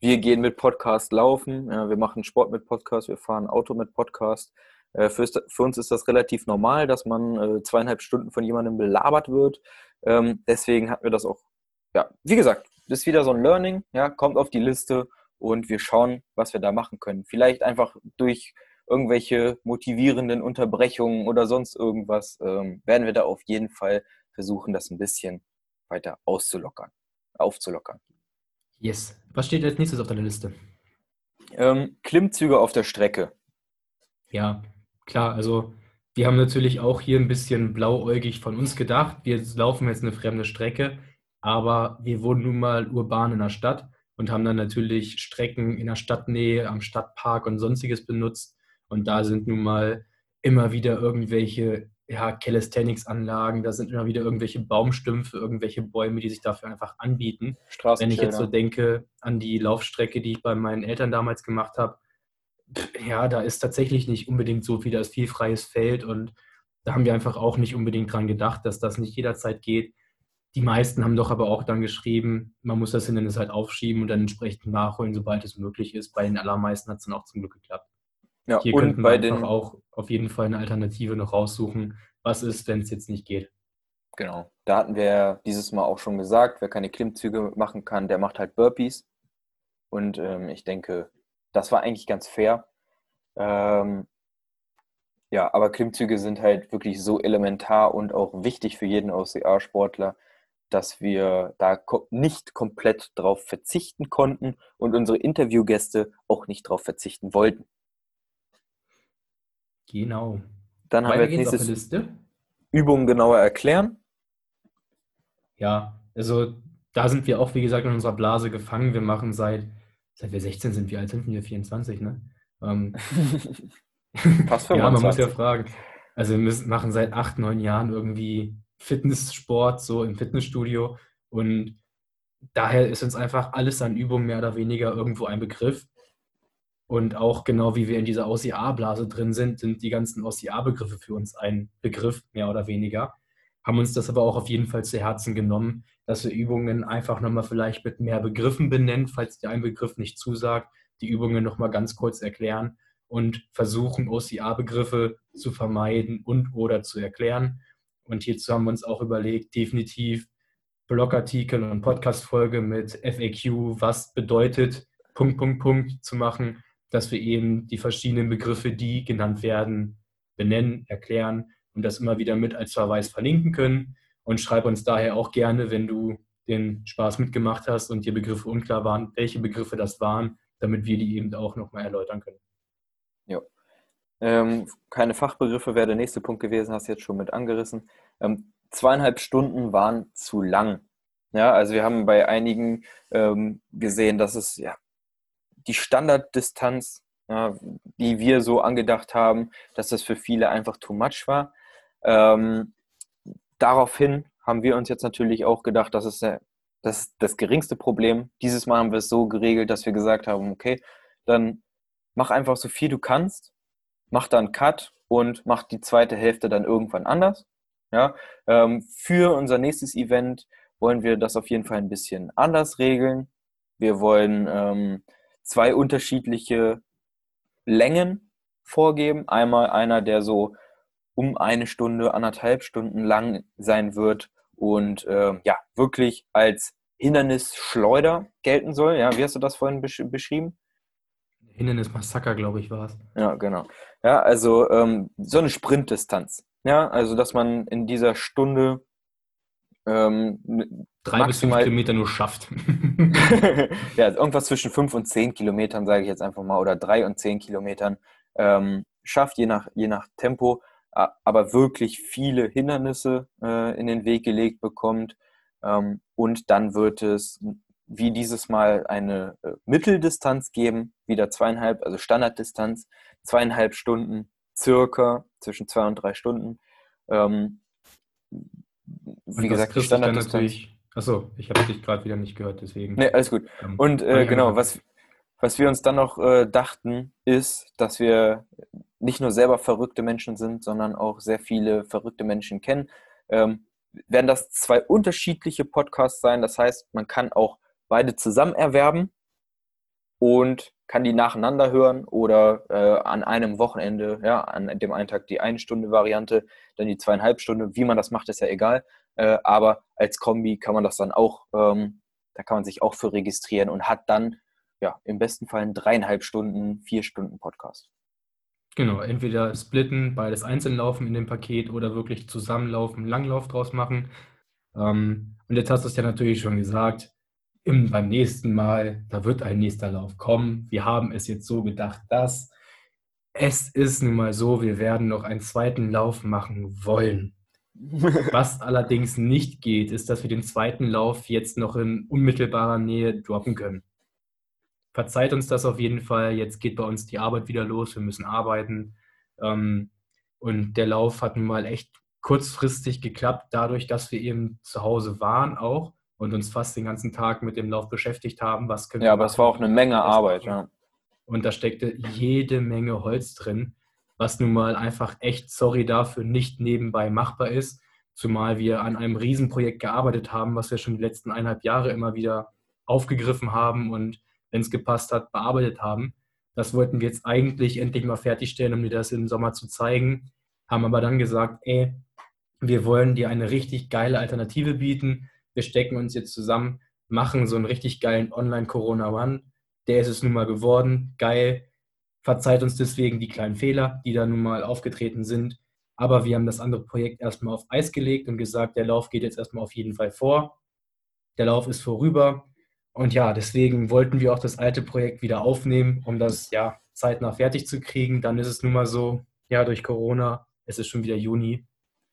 wir gehen mit Podcast laufen, wir machen Sport mit Podcast, wir fahren Auto mit Podcast. Äh, für, für, uns ist das relativ normal, dass man äh, zweieinhalb Stunden von jemandem belabert wird. Ähm, deswegen hatten wir das auch, ja, wie gesagt, das ist wieder so ein Learning, ja, kommt auf die Liste und wir schauen, was wir da machen können. Vielleicht einfach durch irgendwelche motivierenden Unterbrechungen oder sonst irgendwas ähm, werden wir da auf jeden Fall versuchen, das ein bisschen weiter auszulockern, aufzulockern. Yes. Was steht als nächstes auf deiner Liste? Ähm, Klimmzüge auf der Strecke. Ja, klar. Also wir haben natürlich auch hier ein bisschen blauäugig von uns gedacht. Wir laufen jetzt eine fremde Strecke aber wir wohnen nun mal urban in der Stadt und haben dann natürlich Strecken in der Stadtnähe, am Stadtpark und sonstiges benutzt. Und da sind nun mal immer wieder irgendwelche ja, Calisthenics-Anlagen, da sind immer wieder irgendwelche Baumstümpfe, irgendwelche Bäume, die sich dafür einfach anbieten. Wenn ich jetzt so denke an die Laufstrecke, die ich bei meinen Eltern damals gemacht habe, ja, da ist tatsächlich nicht unbedingt so viel, da ist viel freies Feld und da haben wir einfach auch nicht unbedingt dran gedacht, dass das nicht jederzeit geht. Die meisten haben doch aber auch dann geschrieben, man muss das Hindernis halt aufschieben und dann entsprechend nachholen, sobald es möglich ist. Bei den allermeisten hat es dann auch zum Glück geklappt. Ja, Hier könnten wir einfach auch auf jeden Fall eine Alternative noch raussuchen. Was ist, wenn es jetzt nicht geht? Genau. Da hatten wir dieses Mal auch schon gesagt, wer keine Klimmzüge machen kann, der macht halt Burpees. Und ähm, ich denke, das war eigentlich ganz fair. Ähm, ja, aber Klimmzüge sind halt wirklich so elementar und auch wichtig für jeden OCR-Sportler, dass wir da nicht komplett drauf verzichten konnten und unsere Interviewgäste auch nicht drauf verzichten wollten. Genau. Dann haben wir jetzt nächstes Liste. Übungen genauer erklären. Ja, also da sind wir auch, wie gesagt, in unserer Blase gefangen. Wir machen seit, seit wir 16 sind, wie alt sind wir? 24, ne? Ähm, Passt 25. ja, man muss ja fragen. Also wir müssen, machen seit acht, neun Jahren irgendwie Fitnesssport, so im Fitnessstudio. Und daher ist uns einfach alles an Übungen mehr oder weniger irgendwo ein Begriff. Und auch genau wie wir in dieser OCA-Blase drin sind, sind die ganzen OCA-Begriffe für uns ein Begriff, mehr oder weniger. Haben uns das aber auch auf jeden Fall zu Herzen genommen, dass wir Übungen einfach nochmal vielleicht mit mehr Begriffen benennen, falls dir ein Begriff nicht zusagt, die Übungen nochmal ganz kurz erklären und versuchen, OCA-Begriffe zu vermeiden und oder zu erklären. Und hierzu haben wir uns auch überlegt, definitiv Blogartikel und Podcast-Folge mit FAQ, was bedeutet Punkt, Punkt, Punkt zu machen, dass wir eben die verschiedenen Begriffe, die genannt werden, benennen, erklären und das immer wieder mit als Verweis verlinken können. Und schreib uns daher auch gerne, wenn du den Spaß mitgemacht hast und dir Begriffe unklar waren, welche Begriffe das waren, damit wir die eben auch nochmal erläutern können. Ja, ähm, keine Fachbegriffe wäre der nächste Punkt gewesen, hast du jetzt schon mit angerissen. Ähm, zweieinhalb Stunden waren zu lang. Ja, also wir haben bei einigen ähm, gesehen, dass es ja die Standarddistanz, ja, die wir so angedacht haben, dass das für viele einfach too much war. Ähm, daraufhin haben wir uns jetzt natürlich auch gedacht, dass es das, das geringste Problem. Dieses Mal haben wir es so geregelt, dass wir gesagt haben, okay, dann mach einfach so viel du kannst mach dann Cut und macht die zweite Hälfte dann irgendwann anders. Ja, ähm, für unser nächstes Event wollen wir das auf jeden Fall ein bisschen anders regeln. Wir wollen ähm, zwei unterschiedliche Längen vorgeben. Einmal einer, der so um eine Stunde, anderthalb Stunden lang sein wird und äh, ja, wirklich als Hindernisschleuder gelten soll. Ja, wie hast du das vorhin besch beschrieben? Hindernismassaker, glaube ich, war es. Ja, genau. Ja, also ähm, so eine Sprintdistanz. Ja, also dass man in dieser Stunde ähm, drei bis fünf Kilometer nur schafft. ja, irgendwas zwischen fünf und zehn Kilometern, sage ich jetzt einfach mal, oder drei und zehn Kilometern ähm, schafft, je nach, je nach Tempo, aber wirklich viele Hindernisse äh, in den Weg gelegt bekommt. Ähm, und dann wird es wie dieses Mal eine äh, Mitteldistanz geben, wieder zweieinhalb, also Standarddistanz, zweieinhalb Stunden circa, zwischen zwei und drei Stunden. Ähm, wie gesagt, die Standarddistanz. Achso, ich habe dich gerade wieder nicht gehört, deswegen. Nee, alles gut. Ähm, und äh, genau, was, was wir uns dann noch äh, dachten, ist, dass wir nicht nur selber verrückte Menschen sind, sondern auch sehr viele verrückte Menschen kennen. Ähm, werden das zwei unterschiedliche Podcasts sein. Das heißt, man kann auch beide zusammen erwerben und kann die nacheinander hören oder äh, an einem Wochenende, ja, an dem einen Tag die eine Stunde Variante, dann die zweieinhalb Stunden. Wie man das macht, ist ja egal. Äh, aber als Kombi kann man das dann auch, ähm, da kann man sich auch für registrieren und hat dann ja im besten Fall einen dreieinhalb Stunden, vier Stunden Podcast. Genau, entweder splitten, beides einzeln laufen in dem Paket oder wirklich zusammenlaufen, Langlauf draus machen. Ähm, und jetzt hast du es ja natürlich schon gesagt, im, beim nächsten Mal, da wird ein nächster Lauf kommen. Wir haben es jetzt so gedacht, dass es ist nun mal so, wir werden noch einen zweiten Lauf machen wollen. Was allerdings nicht geht, ist, dass wir den zweiten Lauf jetzt noch in unmittelbarer Nähe droppen können. Verzeiht uns das auf jeden Fall. Jetzt geht bei uns die Arbeit wieder los. Wir müssen arbeiten. Ähm, und der Lauf hat nun mal echt kurzfristig geklappt, dadurch, dass wir eben zu Hause waren auch und uns fast den ganzen Tag mit dem Lauf beschäftigt haben. Was ja, aber es war auch eine Menge Arbeit, ja. Und da steckte jede Menge Holz drin, was nun mal einfach echt, sorry dafür, nicht nebenbei machbar ist. Zumal wir an einem Riesenprojekt gearbeitet haben, was wir schon die letzten eineinhalb Jahre immer wieder aufgegriffen haben und, wenn es gepasst hat, bearbeitet haben. Das wollten wir jetzt eigentlich endlich mal fertigstellen, um dir das im Sommer zu zeigen. Haben aber dann gesagt, ey, wir wollen dir eine richtig geile Alternative bieten wir stecken uns jetzt zusammen, machen so einen richtig geilen Online-Corona-Run. Der ist es nun mal geworden. Geil. Verzeiht uns deswegen die kleinen Fehler, die da nun mal aufgetreten sind. Aber wir haben das andere Projekt erstmal auf Eis gelegt und gesagt, der Lauf geht jetzt erstmal auf jeden Fall vor. Der Lauf ist vorüber. Und ja, deswegen wollten wir auch das alte Projekt wieder aufnehmen, um das ja zeitnah fertig zu kriegen. Dann ist es nun mal so, ja, durch Corona, es ist schon wieder Juni.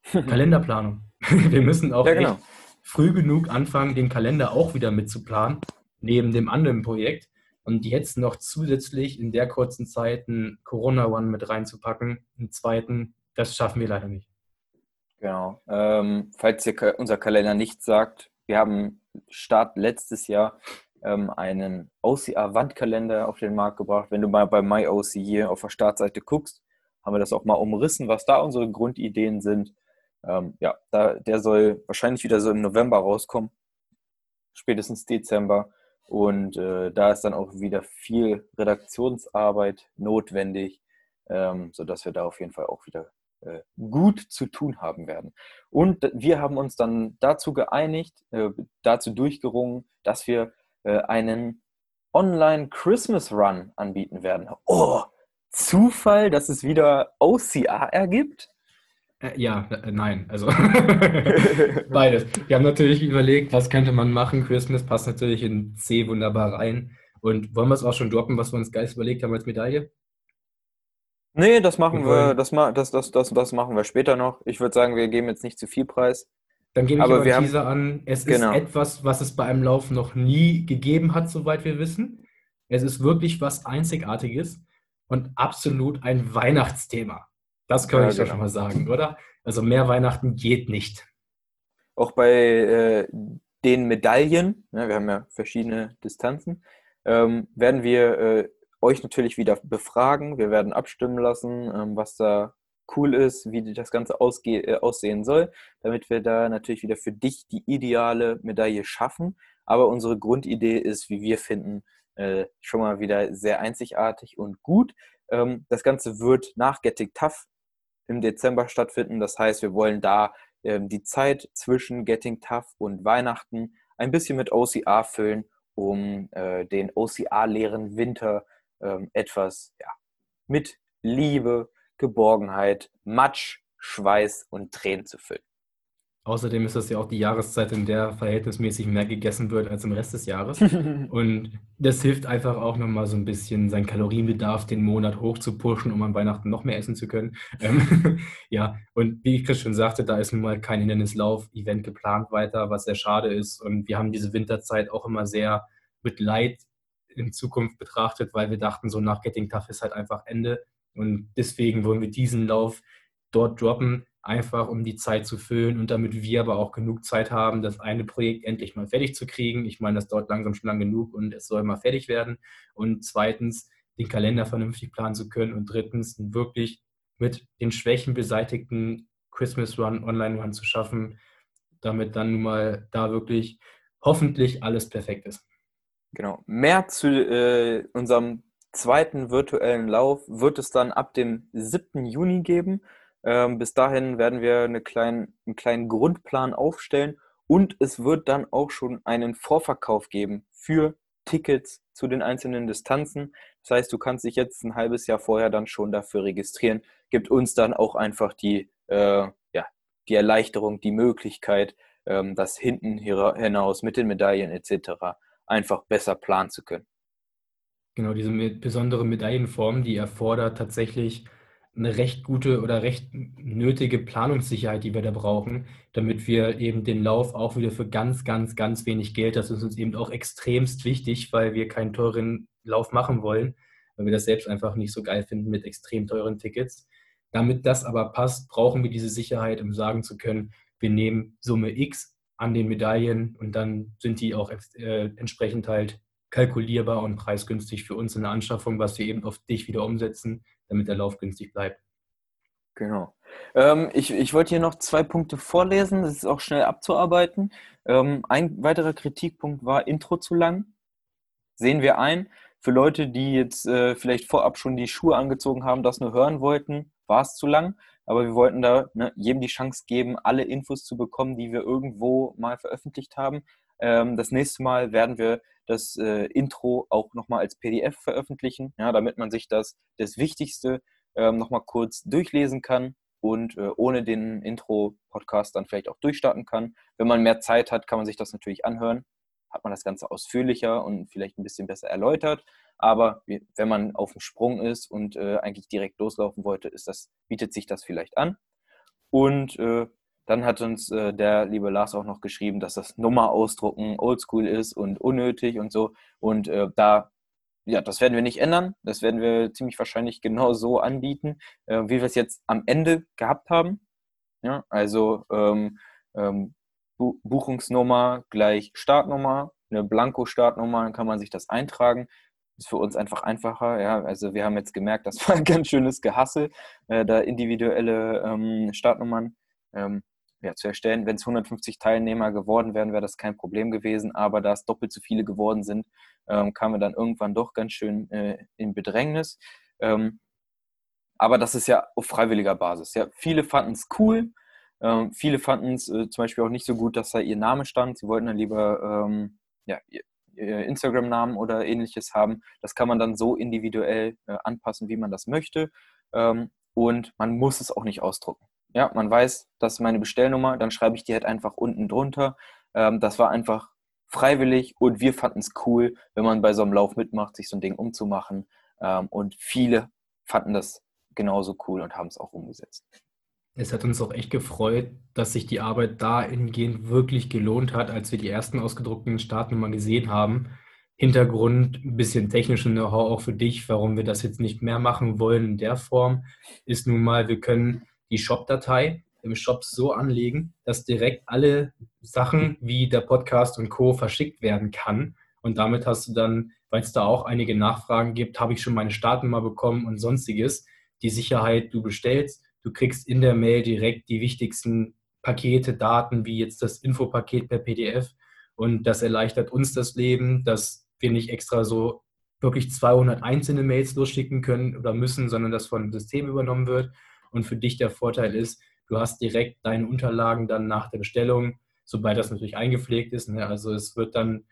Kalenderplanung. Wir müssen auch ja, genau. früh genug anfangen, den Kalender auch wieder mitzuplanen, neben dem anderen Projekt. Und jetzt noch zusätzlich in der kurzen Zeit einen Corona-One mit reinzupacken, einen zweiten, das schaffen wir leider nicht. Genau. Ähm, falls ihr unser Kalender nicht sagt, wir haben Start letztes Jahr ähm, einen OCR-Wandkalender auf den Markt gebracht. Wenn du mal bei MyOC hier auf der Startseite guckst, haben wir das auch mal umrissen, was da unsere Grundideen sind. Ähm, ja, da, der soll wahrscheinlich wieder so im November rauskommen, spätestens Dezember. Und äh, da ist dann auch wieder viel Redaktionsarbeit notwendig, ähm, sodass wir da auf jeden Fall auch wieder gut zu tun haben werden. Und wir haben uns dann dazu geeinigt, äh, dazu durchgerungen, dass wir äh, einen Online Christmas Run anbieten werden. Oh, Zufall, dass es wieder OCR ergibt? Äh, ja, äh, nein, also beides. Wir haben natürlich überlegt, was könnte man machen. Christmas passt natürlich in C wunderbar rein. Und wollen wir es auch schon droppen, was wir uns geil überlegt haben als Medaille? Nee, das machen wir, das, das, das, das, das machen wir später noch. Ich würde sagen, wir geben jetzt nicht zu viel Preis. Dann gebe ich aber, aber einen Teaser an. Es genau. ist etwas, was es bei einem Lauf noch nie gegeben hat, soweit wir wissen. Es ist wirklich was Einzigartiges und absolut ein Weihnachtsthema. Das kann ja, ich genau. schon mal sagen, oder? Also mehr Weihnachten geht nicht. Auch bei äh, den Medaillen, ja, wir haben ja verschiedene Distanzen, ähm, werden wir äh, euch natürlich wieder befragen. Wir werden abstimmen lassen, ähm, was da cool ist, wie das Ganze äh, aussehen soll, damit wir da natürlich wieder für dich die ideale Medaille schaffen. Aber unsere Grundidee ist, wie wir finden, äh, schon mal wieder sehr einzigartig und gut. Ähm, das Ganze wird nach Getting Tough im Dezember stattfinden. Das heißt, wir wollen da ähm, die Zeit zwischen Getting Tough und Weihnachten ein bisschen mit OCR füllen, um äh, den OCR-leeren Winter ähm, etwas ja, mit Liebe, Geborgenheit, Matsch, Schweiß und Tränen zu füllen. Außerdem ist das ja auch die Jahreszeit, in der verhältnismäßig mehr gegessen wird als im Rest des Jahres. Und das hilft einfach auch nochmal so ein bisschen, seinen Kalorienbedarf den Monat hoch zu pushen, um an Weihnachten noch mehr essen zu können. Ähm, ja, und wie Chris schon sagte, da ist nun mal kein Hindernislauf-Event geplant weiter, was sehr schade ist. Und wir haben diese Winterzeit auch immer sehr mit Leid in Zukunft betrachtet, weil wir dachten, so nach Getting Tough ist halt einfach Ende. Und deswegen wollen wir diesen Lauf dort droppen, einfach um die Zeit zu füllen und damit wir aber auch genug Zeit haben, das eine Projekt endlich mal fertig zu kriegen. Ich meine, das dauert langsam schon lang genug und es soll mal fertig werden. Und zweitens, den Kalender vernünftig planen zu können und drittens, wirklich mit den Schwächen beseitigten Christmas Run, Online Run zu schaffen, damit dann nun mal da wirklich hoffentlich alles perfekt ist. Genau. Mehr zu äh, unserem zweiten virtuellen Lauf wird es dann ab dem 7. Juni geben. Ähm, bis dahin werden wir eine klein, einen kleinen Grundplan aufstellen und es wird dann auch schon einen Vorverkauf geben für Tickets zu den einzelnen Distanzen. Das heißt, du kannst dich jetzt ein halbes Jahr vorher dann schon dafür registrieren. Gibt uns dann auch einfach die, äh, ja, die Erleichterung, die Möglichkeit, ähm, das hinten hinaus mit den Medaillen etc einfach besser planen zu können. Genau, diese besondere Medaillenform, die erfordert tatsächlich eine recht gute oder recht nötige Planungssicherheit, die wir da brauchen, damit wir eben den Lauf auch wieder für ganz, ganz, ganz wenig Geld, das ist uns eben auch extremst wichtig, weil wir keinen teuren Lauf machen wollen, weil wir das selbst einfach nicht so geil finden mit extrem teuren Tickets. Damit das aber passt, brauchen wir diese Sicherheit, um sagen zu können, wir nehmen Summe X an den Medaillen und dann sind die auch äh, entsprechend halt kalkulierbar und preisgünstig für uns in der Anschaffung, was wir eben auf dich wieder umsetzen, damit der Lauf günstig bleibt. Genau. Ähm, ich, ich wollte hier noch zwei Punkte vorlesen, das ist auch schnell abzuarbeiten. Ähm, ein weiterer Kritikpunkt war Intro zu lang. Sehen wir ein. Für Leute, die jetzt äh, vielleicht vorab schon die Schuhe angezogen haben, das nur hören wollten, war es zu lang aber wir wollten da ne, jedem die Chance geben, alle Infos zu bekommen, die wir irgendwo mal veröffentlicht haben. Ähm, das nächste Mal werden wir das äh, Intro auch nochmal als PDF veröffentlichen, ja, damit man sich das, das Wichtigste ähm, nochmal kurz durchlesen kann und äh, ohne den Intro-Podcast dann vielleicht auch durchstarten kann. Wenn man mehr Zeit hat, kann man sich das natürlich anhören. Hat man das Ganze ausführlicher und vielleicht ein bisschen besser erläutert. Aber wenn man auf dem Sprung ist und äh, eigentlich direkt loslaufen wollte, ist das, bietet sich das vielleicht an. Und äh, dann hat uns äh, der liebe Lars auch noch geschrieben, dass das Nummer ausdrucken oldschool ist und unnötig und so. Und äh, da, ja, das werden wir nicht ändern. Das werden wir ziemlich wahrscheinlich genau so anbieten, äh, wie wir es jetzt am Ende gehabt haben. Ja, also ähm, ähm, Buchungsnummer gleich Startnummer, eine Blanko-Startnummer, dann kann man sich das eintragen ist für uns einfach einfacher. Ja, also wir haben jetzt gemerkt, das war ein ganz schönes Gehassel, äh, da individuelle ähm, Startnummern ähm, ja, zu erstellen. Wenn es 150 Teilnehmer geworden wären, wäre das kein Problem gewesen. Aber da es doppelt so viele geworden sind, ähm, kamen wir dann irgendwann doch ganz schön äh, in Bedrängnis. Ähm, aber das ist ja auf freiwilliger Basis. Ja, viele fanden es cool. Ähm, viele fanden es äh, zum Beispiel auch nicht so gut, dass da ihr Name stand. Sie wollten dann lieber ähm, ja, Instagram-Namen oder ähnliches haben. Das kann man dann so individuell äh, anpassen, wie man das möchte. Ähm, und man muss es auch nicht ausdrucken. Ja, man weiß, das ist meine Bestellnummer, dann schreibe ich die halt einfach unten drunter. Ähm, das war einfach freiwillig und wir fanden es cool, wenn man bei so einem Lauf mitmacht, sich so ein Ding umzumachen. Ähm, und viele fanden das genauso cool und haben es auch umgesetzt es hat uns auch echt gefreut, dass sich die Arbeit dahingehend wirklich gelohnt hat, als wir die ersten ausgedruckten Startnummern gesehen haben. Hintergrund, ein bisschen technische Know-how auch für dich, warum wir das jetzt nicht mehr machen wollen in der Form, ist nun mal, wir können die Shop-Datei im Shop so anlegen, dass direkt alle Sachen wie der Podcast und Co. verschickt werden kann. Und damit hast du dann, weil es da auch einige Nachfragen gibt, habe ich schon meine Startnummer bekommen und sonstiges, die Sicherheit, du bestellst, Du kriegst in der Mail direkt die wichtigsten Pakete, Daten, wie jetzt das Infopaket per PDF. Und das erleichtert uns das Leben, dass wir nicht extra so wirklich 200 einzelne Mails losschicken können oder müssen, sondern das von dem System übernommen wird. Und für dich der Vorteil ist, du hast direkt deine Unterlagen dann nach der Bestellung, sobald das natürlich eingepflegt ist. Ne? Also es wird dann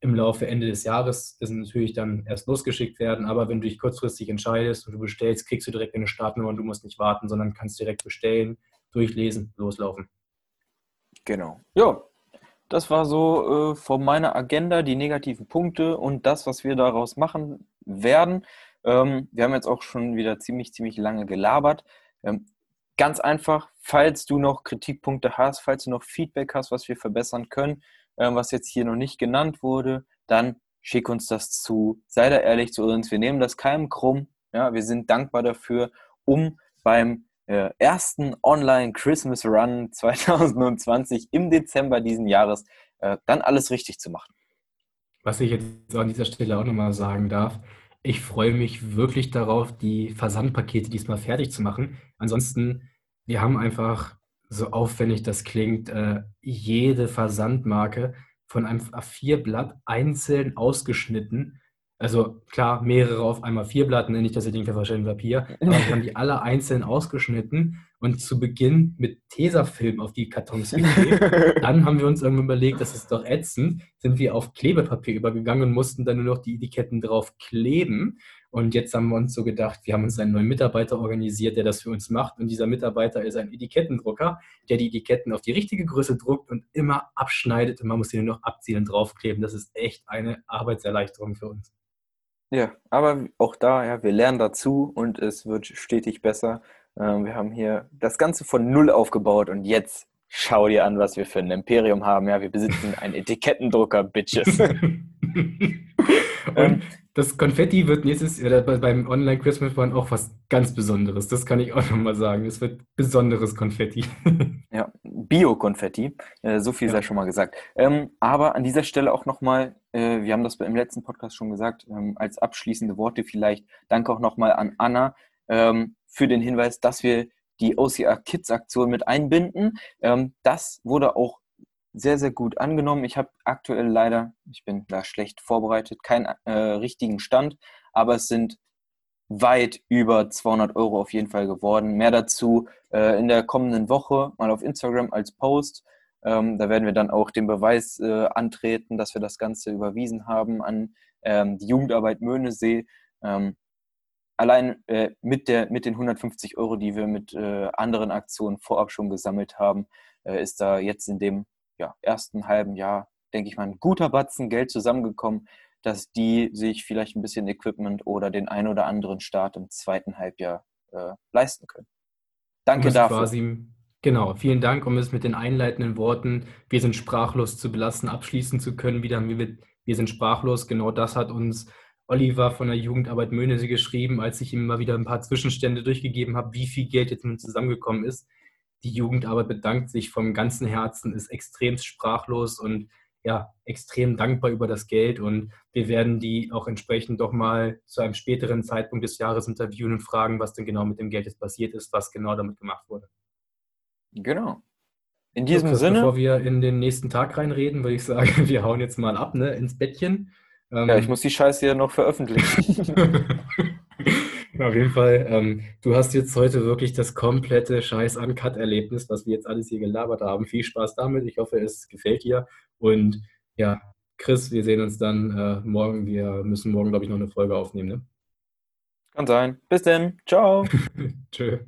im Laufe Ende des Jahres das natürlich dann erst losgeschickt werden. Aber wenn du dich kurzfristig entscheidest und du bestellst, kriegst du direkt eine Startnummer und du musst nicht warten, sondern kannst direkt bestellen, durchlesen, loslaufen. Genau. Ja, das war so äh, von meiner Agenda die negativen Punkte und das, was wir daraus machen werden. Ähm, wir haben jetzt auch schon wieder ziemlich, ziemlich lange gelabert. Ähm, ganz einfach, falls du noch Kritikpunkte hast, falls du noch Feedback hast, was wir verbessern können, ähm, was jetzt hier noch nicht genannt wurde, dann schick uns das zu. Sei da ehrlich zu uns. Wir nehmen das keinem krumm. Ja, wir sind dankbar dafür, um beim äh, ersten Online Christmas Run 2020 im Dezember diesen Jahres äh, dann alles richtig zu machen. Was ich jetzt an dieser Stelle auch nochmal sagen darf, ich freue mich wirklich darauf, die Versandpakete diesmal fertig zu machen. Ansonsten, wir haben einfach so aufwendig das klingt, äh, jede Versandmarke von einem A4-Blatt einzeln ausgeschnitten. Also klar, mehrere auf einmal vier Blatt, ne, nicht, dass ihr denkt, wir verschwenden Papier, aber wir haben die alle einzeln ausgeschnitten und zu Beginn mit Tesafilm auf die Kartons geklebt. dann haben wir uns irgendwann überlegt, das ist doch ätzend, sind wir auf Klebepapier übergegangen und mussten dann nur noch die Etiketten drauf kleben. Und jetzt haben wir uns so gedacht, wir haben uns einen neuen Mitarbeiter organisiert, der das für uns macht. Und dieser Mitarbeiter ist ein Etikettendrucker, der die Etiketten auf die richtige Größe druckt und immer abschneidet. Und man muss sie nur noch abziehen und draufkleben. Das ist echt eine Arbeitserleichterung für uns. Ja, aber auch da, ja, wir lernen dazu und es wird stetig besser. Ähm, wir haben hier das Ganze von Null aufgebaut und jetzt schau dir an, was wir für ein Imperium haben. Ja, wir besitzen einen Etikettendrucker, Bitches. ähm, das Konfetti wird nächstes Jahr beim Online Christmas One auch was ganz Besonderes. Das kann ich auch nochmal sagen. Es wird besonderes Konfetti. ja, Bio-Konfetti. Äh, so viel ja. sei schon mal gesagt. Ähm, aber an dieser Stelle auch nochmal, äh, wir haben das im letzten Podcast schon gesagt, ähm, als abschließende Worte vielleicht. Danke auch nochmal an Anna ähm, für den Hinweis, dass wir die OCR Kids Aktion mit einbinden. Das wurde auch sehr, sehr gut angenommen. Ich habe aktuell leider, ich bin da schlecht vorbereitet, keinen äh, richtigen Stand, aber es sind weit über 200 Euro auf jeden Fall geworden. Mehr dazu äh, in der kommenden Woche mal auf Instagram als Post. Ähm, da werden wir dann auch den Beweis äh, antreten, dass wir das Ganze überwiesen haben an ähm, die Jugendarbeit Möhnesee. Ähm, allein äh, mit, der, mit den 150 Euro, die wir mit äh, anderen Aktionen vorab schon gesammelt haben, äh, ist da jetzt in dem ja, ersten halben Jahr, denke ich mal, ein guter Batzen Geld zusammengekommen, dass die sich vielleicht ein bisschen Equipment oder den ein oder anderen Start im zweiten Halbjahr äh, leisten können. Danke um dafür. Quasi, genau, vielen Dank, um es mit den einleitenden Worten, wir sind sprachlos zu belassen, abschließen zu können. Wieder mit, wir sind sprachlos, genau das hat uns Oliver von der Jugendarbeit Möhnesee geschrieben, als ich ihm mal wieder ein paar Zwischenstände durchgegeben habe, wie viel Geld jetzt nun zusammengekommen ist die Jugendarbeit bedankt sich vom ganzen Herzen, ist extrem sprachlos und ja, extrem dankbar über das Geld und wir werden die auch entsprechend doch mal zu einem späteren Zeitpunkt des Jahres interviewen und fragen, was denn genau mit dem Geld jetzt passiert ist, was genau damit gemacht wurde. Genau. In diesem so, Sinne. Bevor wir in den nächsten Tag reinreden, würde ich sagen, wir hauen jetzt mal ab, ne, ins Bettchen. ja, ich ähm, muss die Scheiße ja noch veröffentlichen. Auf jeden Fall, ähm, du hast jetzt heute wirklich das komplette Scheiß-Uncut-Erlebnis, was wir jetzt alles hier gelabert haben. Viel Spaß damit. Ich hoffe, es gefällt dir. Und ja, Chris, wir sehen uns dann äh, morgen. Wir müssen morgen, glaube ich, noch eine Folge aufnehmen. Ne? Kann sein. Bis denn. Ciao. Tschö.